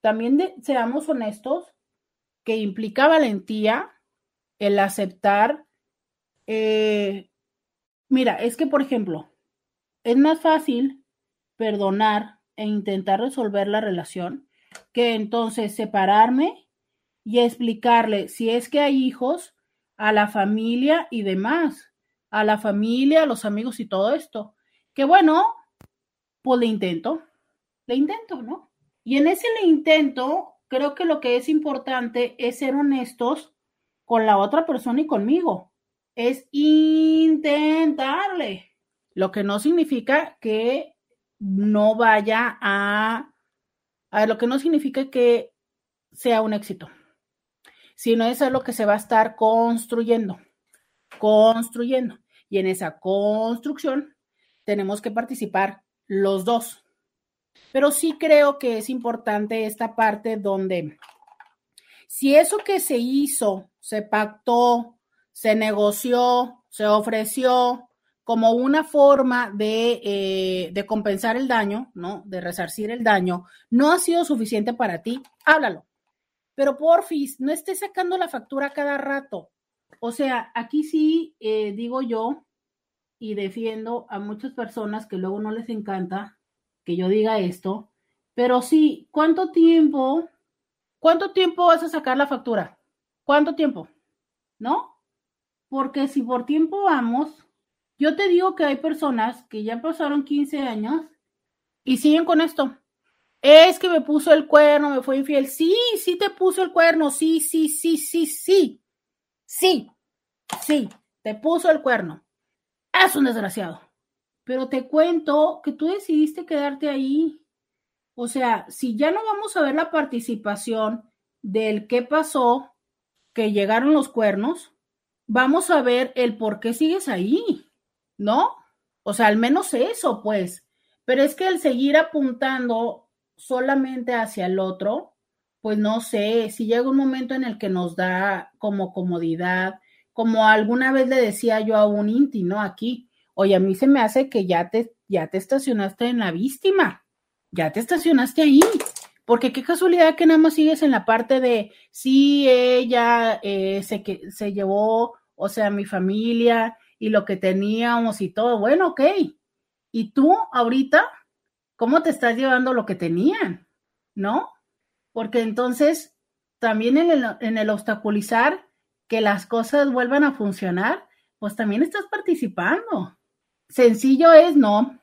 también seamos honestos que implica valentía el aceptar. Eh, mira, es que, por ejemplo, es más fácil perdonar e intentar resolver la relación, que entonces separarme y explicarle si es que hay hijos a la familia y demás, a la familia, a los amigos y todo esto. Que bueno, pues le intento, le intento, ¿no? Y en ese intento, creo que lo que es importante es ser honestos con la otra persona y conmigo. Es intentarle. Lo que no significa que no vaya a, a lo que no significa que sea un éxito, sino es lo que se va a estar construyendo, construyendo. Y en esa construcción tenemos que participar los dos. Pero sí creo que es importante esta parte donde si eso que se hizo, se pactó, se negoció, se ofreció como una forma de, eh, de compensar el daño, ¿no? De resarcir el daño, no ha sido suficiente para ti, háblalo. Pero porfis, no estés sacando la factura cada rato. O sea, aquí sí eh, digo yo y defiendo a muchas personas que luego no les encanta que yo diga esto, pero sí, ¿cuánto tiempo? ¿Cuánto tiempo vas a sacar la factura? ¿Cuánto tiempo? ¿No? Porque si por tiempo vamos, yo te digo que hay personas que ya pasaron 15 años y siguen con esto. Es que me puso el cuerno, me fue infiel. Sí, sí te puso el cuerno. Sí, sí, sí, sí, sí. Sí, sí, te puso el cuerno. Es un desgraciado. Pero te cuento que tú decidiste quedarte ahí. O sea, si ya no vamos a ver la participación del qué pasó, que llegaron los cuernos, vamos a ver el por qué sigues ahí, ¿no? O sea, al menos eso, pues. Pero es que el seguir apuntando solamente hacia el otro, pues no sé, si llega un momento en el que nos da como comodidad, como alguna vez le decía yo a un Inti, ¿no? Aquí, oye, a mí se me hace que ya te, ya te estacionaste en la víctima, ya te estacionaste ahí, porque qué casualidad que nada más sigues en la parte de, sí, ella eh, se, que, se llevó, o sea, mi familia y lo que teníamos y todo, bueno, ok. Y tú ahorita cómo te estás llevando lo que tenían, ¿no? Porque entonces también en el, en el obstaculizar que las cosas vuelvan a funcionar, pues también estás participando. Sencillo es, no.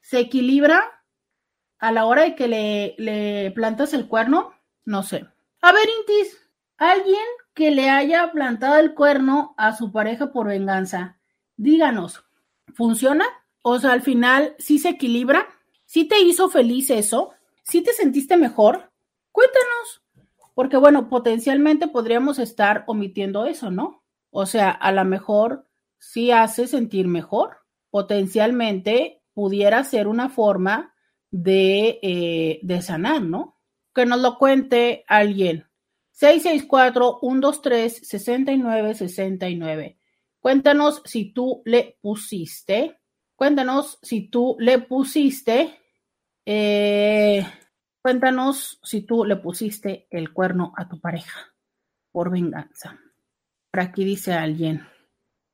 Se equilibra a la hora de que le, le plantas el cuerno, no sé. A ver, Intis, alguien que le haya plantado el cuerno a su pareja por venganza, díganos, ¿funciona? O sea, al final, ¿sí se equilibra? ¿Sí te hizo feliz eso? ¿Sí te sentiste mejor? Cuéntanos, porque bueno, potencialmente podríamos estar omitiendo eso, ¿no? O sea, a lo mejor sí hace sentir mejor. Potencialmente pudiera ser una forma de, eh, de sanar, ¿no? Que nos lo cuente alguien. 664-123-6969. Cuéntanos si tú le pusiste Cuéntanos si tú le pusiste, eh, cuéntanos si tú le pusiste el cuerno a tu pareja por venganza. Por aquí dice alguien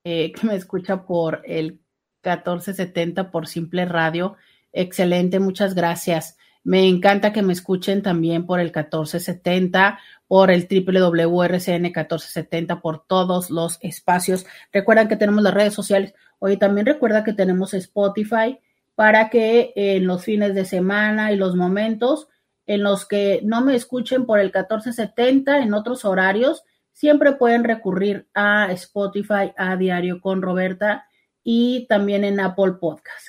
eh, que me escucha por el 1470 por Simple Radio. Excelente, muchas gracias. Me encanta que me escuchen también por el 1470, por el www.rcn 1470, por todos los espacios. Recuerden que tenemos las redes sociales. Hoy también recuerda que tenemos Spotify para que en los fines de semana y los momentos en los que no me escuchen por el 1470 en otros horarios, siempre pueden recurrir a Spotify, a Diario con Roberta y también en Apple Podcast.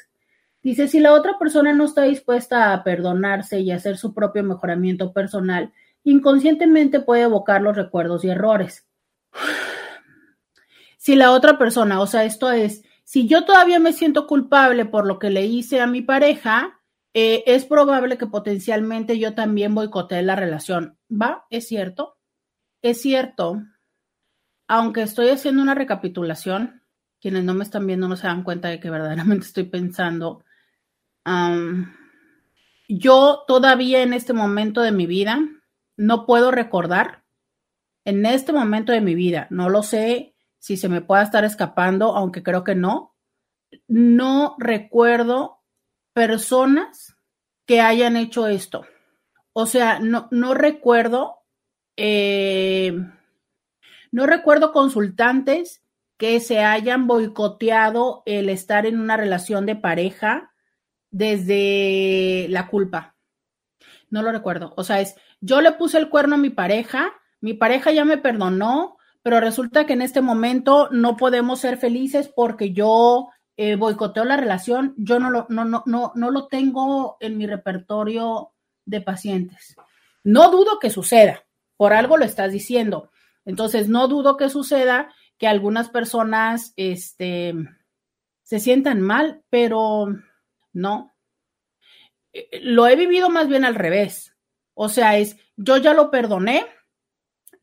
Dice, si la otra persona no está dispuesta a perdonarse y hacer su propio mejoramiento personal, inconscientemente puede evocar los recuerdos y errores. Si la otra persona, o sea, esto es, si yo todavía me siento culpable por lo que le hice a mi pareja, eh, es probable que potencialmente yo también boicotee la relación. ¿Va? ¿Es cierto? Es cierto. Aunque estoy haciendo una recapitulación, quienes no me están viendo no se dan cuenta de que verdaderamente estoy pensando yo todavía en este momento de mi vida no puedo recordar, en este momento de mi vida, no lo sé si se me pueda estar escapando, aunque creo que no, no recuerdo personas que hayan hecho esto. O sea, no, no recuerdo, eh, no recuerdo consultantes que se hayan boicoteado el estar en una relación de pareja desde la culpa. No lo recuerdo. O sea, es, yo le puse el cuerno a mi pareja, mi pareja ya me perdonó, pero resulta que en este momento no podemos ser felices porque yo eh, boicoteo la relación, yo no lo, no, no, no, no lo tengo en mi repertorio de pacientes. No dudo que suceda, por algo lo estás diciendo. Entonces, no dudo que suceda que algunas personas este, se sientan mal, pero no. Eh, lo he vivido más bien al revés. O sea, es, yo ya lo perdoné,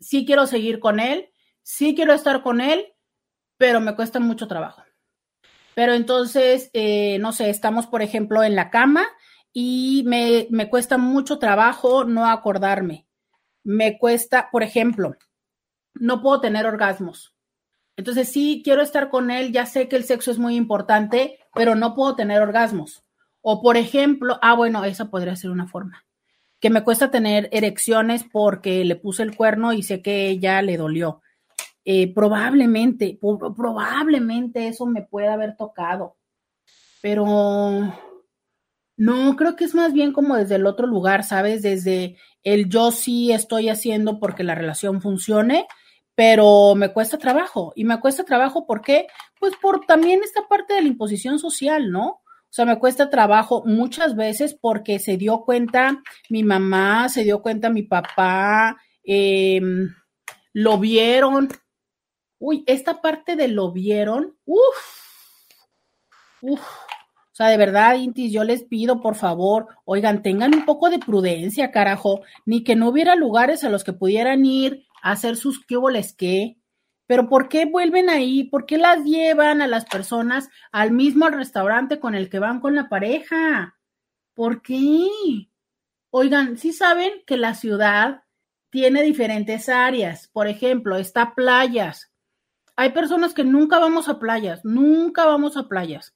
sí quiero seguir con él, sí quiero estar con él, pero me cuesta mucho trabajo. Pero entonces, eh, no sé, estamos, por ejemplo, en la cama y me, me cuesta mucho trabajo no acordarme. Me cuesta, por ejemplo, no puedo tener orgasmos. Entonces, sí, quiero estar con él, ya sé que el sexo es muy importante, pero no puedo tener orgasmos. O, por ejemplo, ah, bueno, esa podría ser una forma. Que me cuesta tener erecciones porque le puse el cuerno y sé que ella le dolió. Eh, probablemente, probablemente eso me pueda haber tocado. Pero no, creo que es más bien como desde el otro lugar, ¿sabes? Desde el yo sí estoy haciendo porque la relación funcione pero me cuesta trabajo. Y me cuesta trabajo, ¿por qué? Pues por también esta parte de la imposición social, ¿no? O sea, me cuesta trabajo muchas veces porque se dio cuenta mi mamá, se dio cuenta mi papá, em, lo vieron. Uy, esta parte de lo vieron, uff, uff. O sea, de verdad, Intis, yo les pido, por favor, oigan, tengan un poco de prudencia, carajo, ni que no hubiera lugares a los que pudieran ir hacer sus qué qué. Pero ¿por qué vuelven ahí? ¿Por qué las llevan a las personas al mismo restaurante con el que van con la pareja? ¿Por qué? Oigan, sí saben que la ciudad tiene diferentes áreas. Por ejemplo, está playas. Hay personas que nunca vamos a playas, nunca vamos a playas.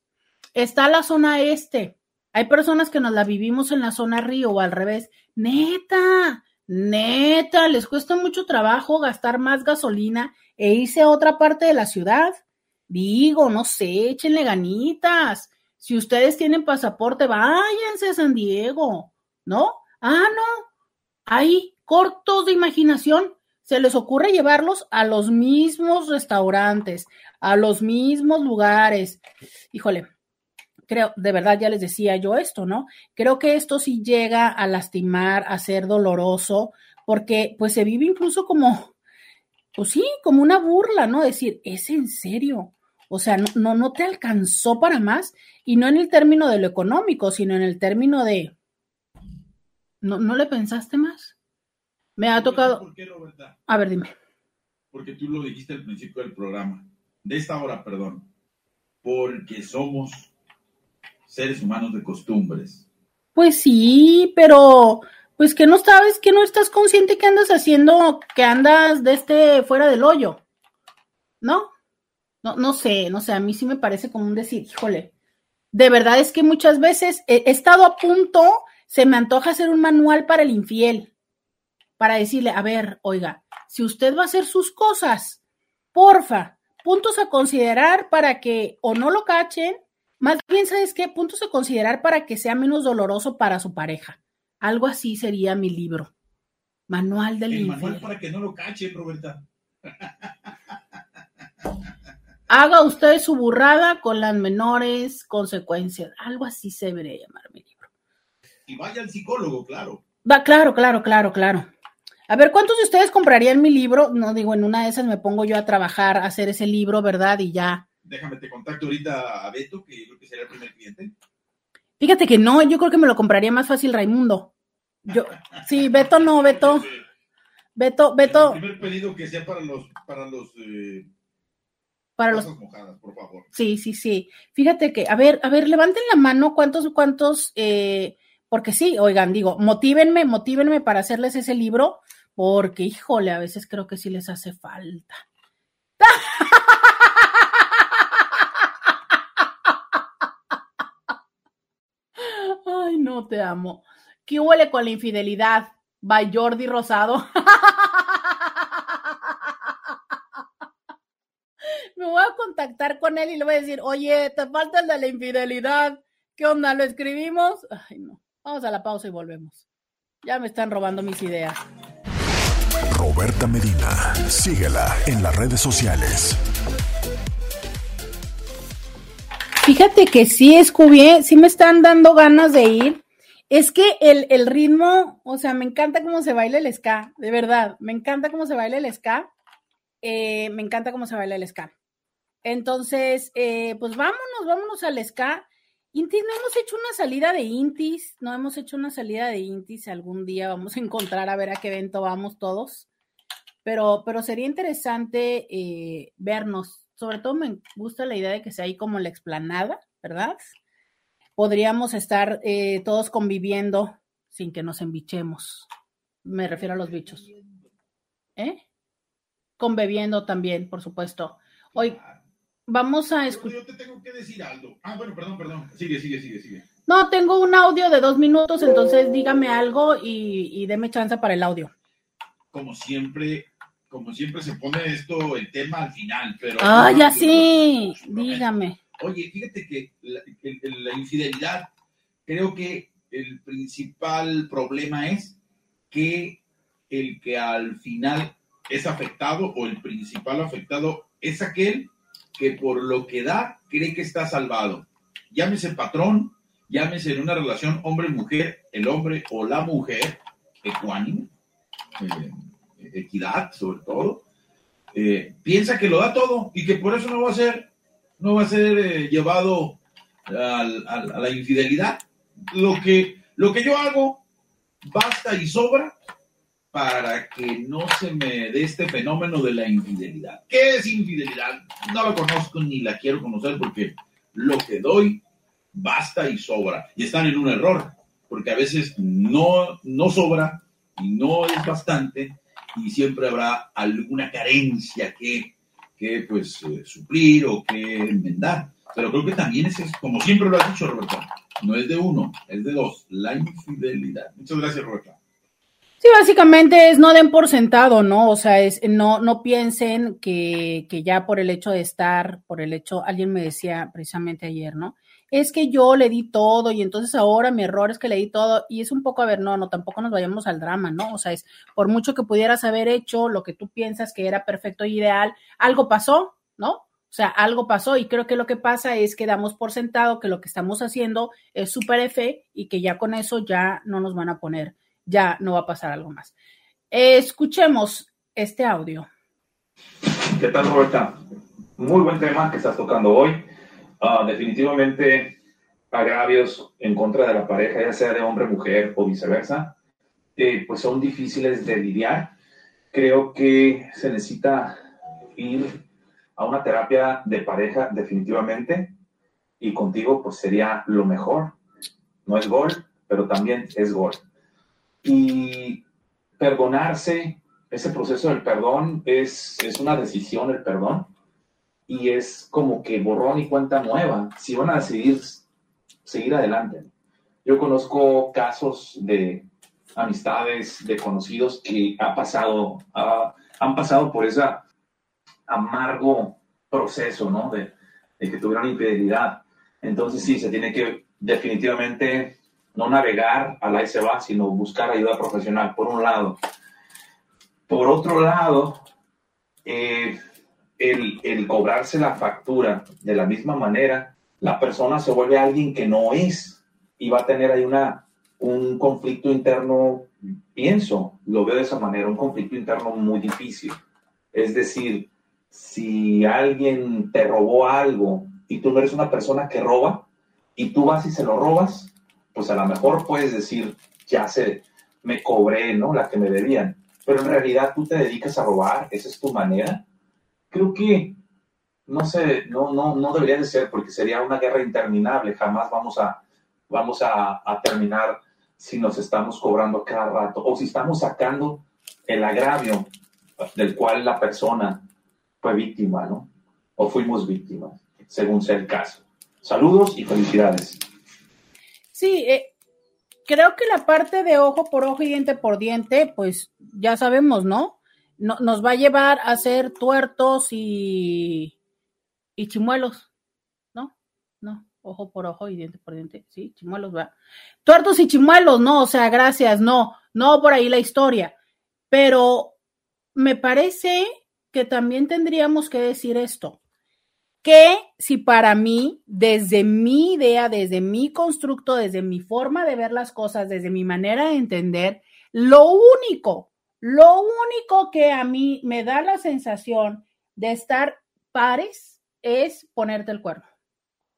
Está la zona este. Hay personas que nos la vivimos en la zona río o al revés. Neta, Neta, les cuesta mucho trabajo gastar más gasolina e irse a otra parte de la ciudad. Digo, no sé, échenle ganitas. Si ustedes tienen pasaporte, váyanse a San Diego, ¿no? Ah, no. Hay cortos de imaginación. Se les ocurre llevarlos a los mismos restaurantes, a los mismos lugares. Híjole, creo, de verdad ya les decía yo esto, ¿no? Creo que esto sí llega a lastimar, a ser doloroso, porque pues se vive incluso como, pues sí, como una burla, ¿no? Decir, es en serio. O sea, no, no, te alcanzó para más, y no en el término de lo económico, sino en el término de, ¿no, no le pensaste más? Me ha tocado... ¿Por qué, Roberta? A ver, dime. Porque tú lo dijiste al principio del programa, de esta hora, perdón. Porque somos seres humanos de costumbres. Pues sí, pero pues que no sabes, que no estás consciente que andas haciendo, que andas de este fuera del hoyo, ¿no? No, no sé, no sé, a mí sí me parece como un decir, híjole, de verdad es que muchas veces he, estado a punto, se me antoja hacer un manual para el infiel, para decirle, a ver, oiga, si usted va a hacer sus cosas, porfa, puntos a considerar para que o no lo cachen más bien, ¿sabes qué? Puntos a considerar para que sea menos doloroso para su pareja. Algo así sería mi libro. Manual del El manual para que no lo cachen, Roberta. Haga usted su burrada con las menores consecuencias. Algo así se debería llamar mi libro. Y vaya al psicólogo, claro. Va, claro, claro, claro, claro. A ver, ¿cuántos de ustedes comprarían mi libro? No digo, en una de esas me pongo yo a trabajar, a hacer ese libro, ¿verdad? Y ya déjame te contacto ahorita a Beto, que creo que sería el primer cliente. Fíjate que no, yo creo que me lo compraría más fácil Raimundo. Yo, sí, Beto no, Beto. Beto, Beto. El primer pedido que sea para los, para los, eh, para los mojadas, por favor. Sí, sí, sí. Fíjate que, a ver, a ver, levanten la mano cuántos, cuántos, eh, porque sí, oigan, digo, motívenme, motívenme para hacerles ese libro, porque, híjole, a veces creo que sí les hace falta. Ay, no te amo. ¿Qué huele con la infidelidad? By Jordi Rosado. Me voy a contactar con él y le voy a decir, oye, te falta el de la infidelidad. ¿Qué onda? ¿Lo escribimos? Ay, no. Vamos a la pausa y volvemos. Ya me están robando mis ideas. Roberta Medina, síguela en las redes sociales. Fíjate que sí, Scooby, sí me están dando ganas de ir. Es que el, el, ritmo, o sea, me encanta cómo se baila el ska, de verdad, me encanta cómo se baila el ska, eh, me encanta cómo se baila el ska. Entonces, eh, pues vámonos, vámonos al ska. Intis, no hemos hecho una salida de Intis, no hemos hecho una salida de Intis, algún día vamos a encontrar a ver a qué evento vamos todos, pero, pero sería interesante eh, vernos sobre todo me gusta la idea de que sea ahí como la explanada, ¿verdad? Podríamos estar eh, todos conviviendo sin que nos embichemos. Me refiero a los bichos. ¿Eh? Conviviendo también, por supuesto. Hoy vamos a escuchar. Yo te tengo que decir algo. Ah, bueno, perdón, perdón. Sigue, sigue, sigue, sigue. No, tengo un audio de dos minutos, entonces dígame algo y, y deme chance para el audio. Como siempre, como siempre se pone esto el tema al final, pero... Ah, ya sí, dígame. Oye, fíjate que la, infidelidad, creo que el principal problema es que el que al final es afectado o el principal afectado es aquel que por lo que da cree que está salvado. Llámese patrón, llámese en una relación hombre-mujer, el hombre o la mujer, ecuánime. Eh, equidad sobre todo, eh, piensa que lo da todo y que por eso no va a ser, no va a ser eh, llevado a, a, a, la infidelidad. Lo que, lo que yo hago basta y sobra para que no se me dé este fenómeno de la infidelidad. ¿Qué es infidelidad? No lo conozco ni la quiero conocer porque lo que doy basta y sobra. Y están en un error, porque a veces no, no sobra y no es bastante y siempre habrá alguna carencia que, que pues, eh, suplir o que enmendar. Pero creo que también es, como siempre lo has dicho, Roberto, no es de uno, es de dos, la infidelidad. Muchas gracias, Roberto. Sí, básicamente es no den por sentado, ¿no? O sea, es no, no piensen que, que ya por el hecho de estar, por el hecho, alguien me decía precisamente ayer, ¿no? Es que yo le di todo y entonces ahora mi error es que le di todo y es un poco, a ver, no, no, tampoco nos vayamos al drama, ¿no? O sea, es por mucho que pudieras haber hecho lo que tú piensas que era perfecto y ideal, algo pasó, ¿no? O sea, algo pasó y creo que lo que pasa es que damos por sentado que lo que estamos haciendo es súper F y que ya con eso ya no nos van a poner, ya no va a pasar algo más. Escuchemos este audio. ¿Qué tal, Roberta? Muy buen tema que estás tocando hoy Uh, definitivamente agravios en contra de la pareja, ya sea de hombre, mujer o viceversa, eh, pues son difíciles de lidiar. Creo que se necesita ir a una terapia de pareja definitivamente y contigo pues sería lo mejor. No es gol, pero también es gol. Y perdonarse, ese proceso del perdón es, es una decisión el perdón y es como que borrón y cuenta nueva, si van a decidir seguir adelante. Yo conozco casos de amistades, de conocidos que ha pasado, uh, han pasado por ese amargo proceso, ¿no? De, de, que tuvieron infidelidad. Entonces sí, se tiene que definitivamente no navegar a la se va, sino buscar ayuda profesional, por un lado. Por otro lado, eh, el, cobrarse la factura de la misma manera, la persona se vuelve alguien que no es y va a tener ahí una, un conflicto interno, pienso, lo veo de esa manera, un conflicto interno muy difícil. Es decir, si alguien te robó algo y tú no eres una persona que roba y tú vas y se lo robas, pues a lo mejor puedes decir, ya sé, me cobré, ¿no? La que me debían. Pero en realidad tú te dedicas a robar, esa es tu manera creo que no sé, no, no, no debería de ser porque sería una guerra interminable. Jamás vamos a, vamos a, terminar si nos estamos cobrando cada rato o si estamos sacando el agravio del cual la persona fue víctima, ¿no? O fuimos víctimas, según sea el caso. Saludos y felicidades. Sí, eh, creo que la parte de ojo por ojo y diente por diente, pues ya sabemos, ¿no? No, nos va a llevar a ser tuertos y, y chimuelos, ¿no? No. ojo por ojo y diente por diente, sí, chimuelos, va. Tuertos y chimuelos, no, o sea, gracias, no, no por ahí la historia. Pero me parece que también tendríamos que decir esto, que si para mí, desde mi idea, desde mi constructo, desde mi forma de ver las cosas, desde mi manera de entender, lo único, lo único que a mí me da la sensación de estar pares es ponerte el cuerno.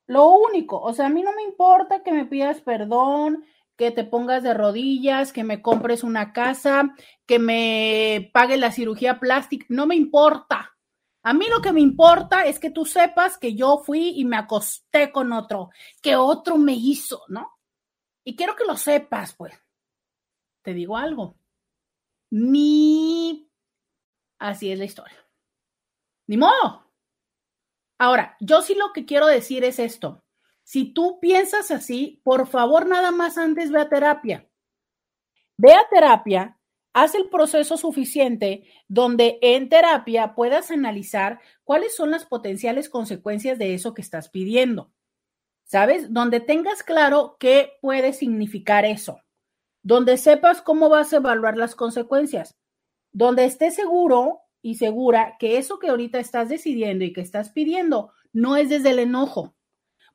Lo único, o sea, a mí no me importa que me pidas perdón, que te pongas de rodillas, que me compres una casa, que me pague la cirugía plástica, no me importa. A mí lo que me importa es que tú sepas que yo fui y me acosté con otro, que otro me hizo, ¿no? Y quiero que lo sepas, pues. Te digo algo. Ni así es la historia. Ni modo. Ahora, yo sí lo que quiero decir es esto. Si tú piensas así, por favor, nada más antes ve a terapia. Ve a terapia, haz el proceso suficiente donde en terapia puedas analizar cuáles son las potenciales consecuencias de eso que estás pidiendo. ¿Sabes? Donde tengas claro qué puede significar eso. Donde sepas cómo vas a evaluar las consecuencias. Donde estés seguro y segura que eso que ahorita estás decidiendo y que estás pidiendo no es desde el enojo.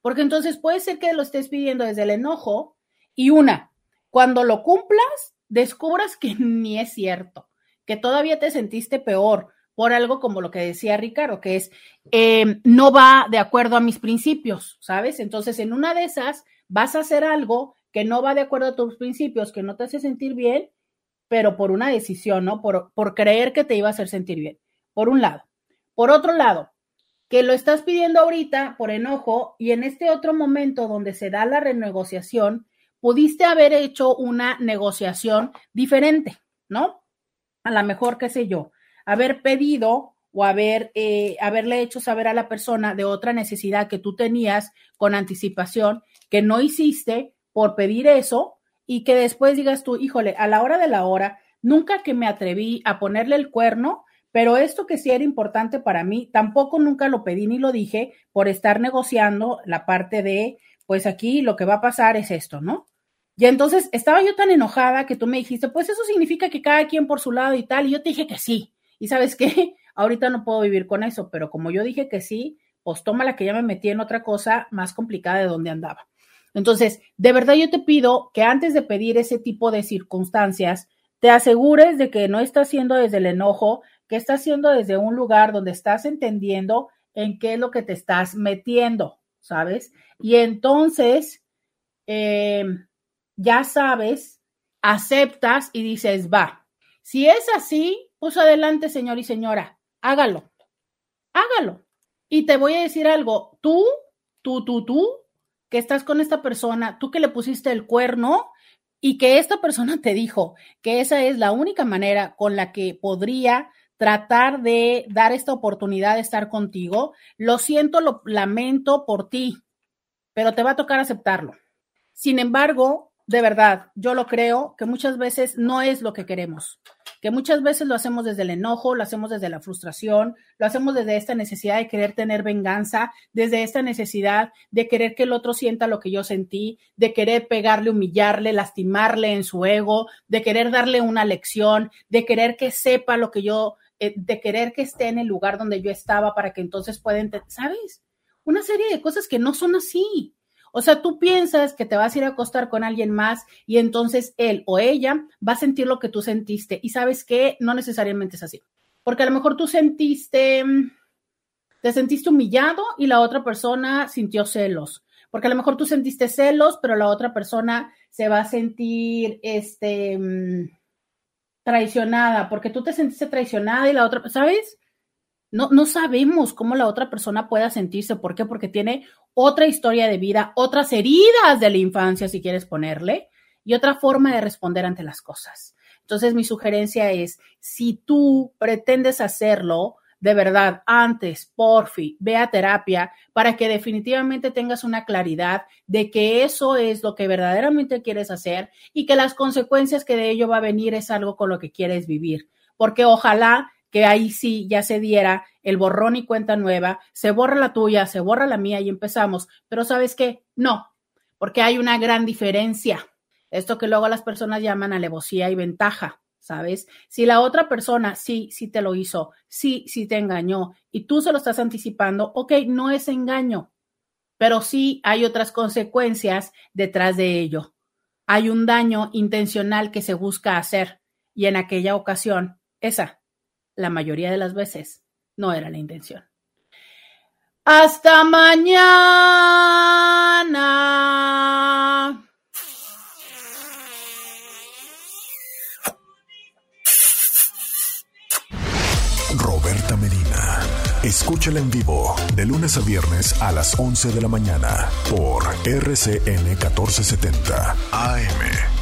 Porque entonces puede ser que lo estés pidiendo desde el enojo y una, cuando lo cumplas, descubras que ni es cierto, que todavía te sentiste peor por algo como lo que decía Ricardo, que es em, no va de acuerdo a mis principios, ¿sabes? Entonces, en una de esas vas a hacer algo que no va de acuerdo a tus principios, que no te hace sentir bien pero por una decisión, ¿no? Por, por creer que te iba a hacer sentir bien, por un lado. Por otro lado, que lo estás pidiendo ahorita por enojo y en este otro momento donde se da la renegociación, pudiste haber hecho una negociación diferente, ¿no? A lo mejor, qué sé yo, haber pedido o haber, eh, haberle hecho saber a la persona de otra necesidad que tú tenías con anticipación, que no hiciste por pedir eso, y que después digas tú, híjole, a la hora de la hora, nunca que me atreví a ponerle el cuerno, pero esto que sí era importante para mí, tampoco nunca lo pedí ni lo dije por estar negociando la parte de, pues aquí lo que va a pasar es esto, ¿no? Y entonces estaba yo tan enojada que tú me dijiste, pues eso significa que cada quien por su lado y tal, y yo te dije que sí. Y sabes qué, ahorita no puedo vivir con eso, pero como yo dije que sí, pues toma la que ya me metí en otra cosa más complicada de donde andaba. Entonces, de verdad yo te pido que antes de pedir ese tipo de circunstancias, te asegures de que no estás haciendo desde el enojo, que estás haciendo desde un lugar donde estás entendiendo en qué es lo que te estás metiendo, ¿sabes? Y entonces, em, ya sabes, aceptas y dices, va. Si es así, pues adelante, señor y señora, hágalo, hágalo. Y te voy a decir algo, tú, tú, tú, tú, que estás con esta persona, tú que le pusiste el cuerno y que esta persona te dijo que esa es la única manera con la que podría tratar de dar esta oportunidad de estar contigo, lo siento, lo lamento por ti, pero te va a tocar aceptarlo. Sin embargo, de verdad, yo lo creo que muchas veces no es lo que queremos, que muchas veces lo hacemos desde el enojo, lo hacemos desde la frustración, lo hacemos desde esta necesidad de querer tener venganza, desde esta necesidad de querer que el otro sienta lo que yo sentí, de querer pegarle, humillarle, lastimarle en su ego, de querer darle una lección, de querer que sepa lo que yo, eh, de querer que esté en el lugar donde yo estaba para que entonces pueda entender, ¿sabes? Una serie de cosas que no son así. O sea, tú piensas que te vas a ir a acostar con alguien más y entonces él o ella va a sentir lo que tú sentiste. Y sabes que no necesariamente es así. Porque a lo mejor tú sentiste, te sentiste humillado y la otra persona sintió celos. Porque a lo mejor tú sentiste celos, pero la otra persona se va a sentir, este, traicionada, porque tú te sentiste traicionada y la otra, ¿sabes? No, no sabemos cómo la otra persona pueda sentirse. ¿Por qué? Porque tiene otra historia de vida, otras heridas de la infancia, si quieres ponerle, y otra forma de responder ante las cosas. Entonces, mi sugerencia es, si tú pretendes hacerlo, de verdad, antes, porfi, ve a terapia para que definitivamente tengas una claridad de que eso es lo que verdaderamente quieres hacer y que las consecuencias que de ello va a venir es algo con lo que quieres vivir. Porque ojalá que ahí sí ya se diera el borrón y cuenta nueva, se borra la tuya, se borra la mía y empezamos. Pero sabes qué? No, porque hay una gran diferencia. Esto que luego las personas llaman alevosía y ventaja. ¿sabes? Si la otra persona sí, sí te lo hizo, sí, sí te engañó y tú se lo estás anticipando, ok, no es engaño, pero sí hay otras consecuencias detrás de ello. Hay un daño intencional que se busca hacer y en aquella ocasión, esa, la mayoría de las veces, no era la intención. Hasta mañana. Roberta Medina. Escúchala en vivo de lunes a viernes a las 11 de la mañana por RCN 1470 AM.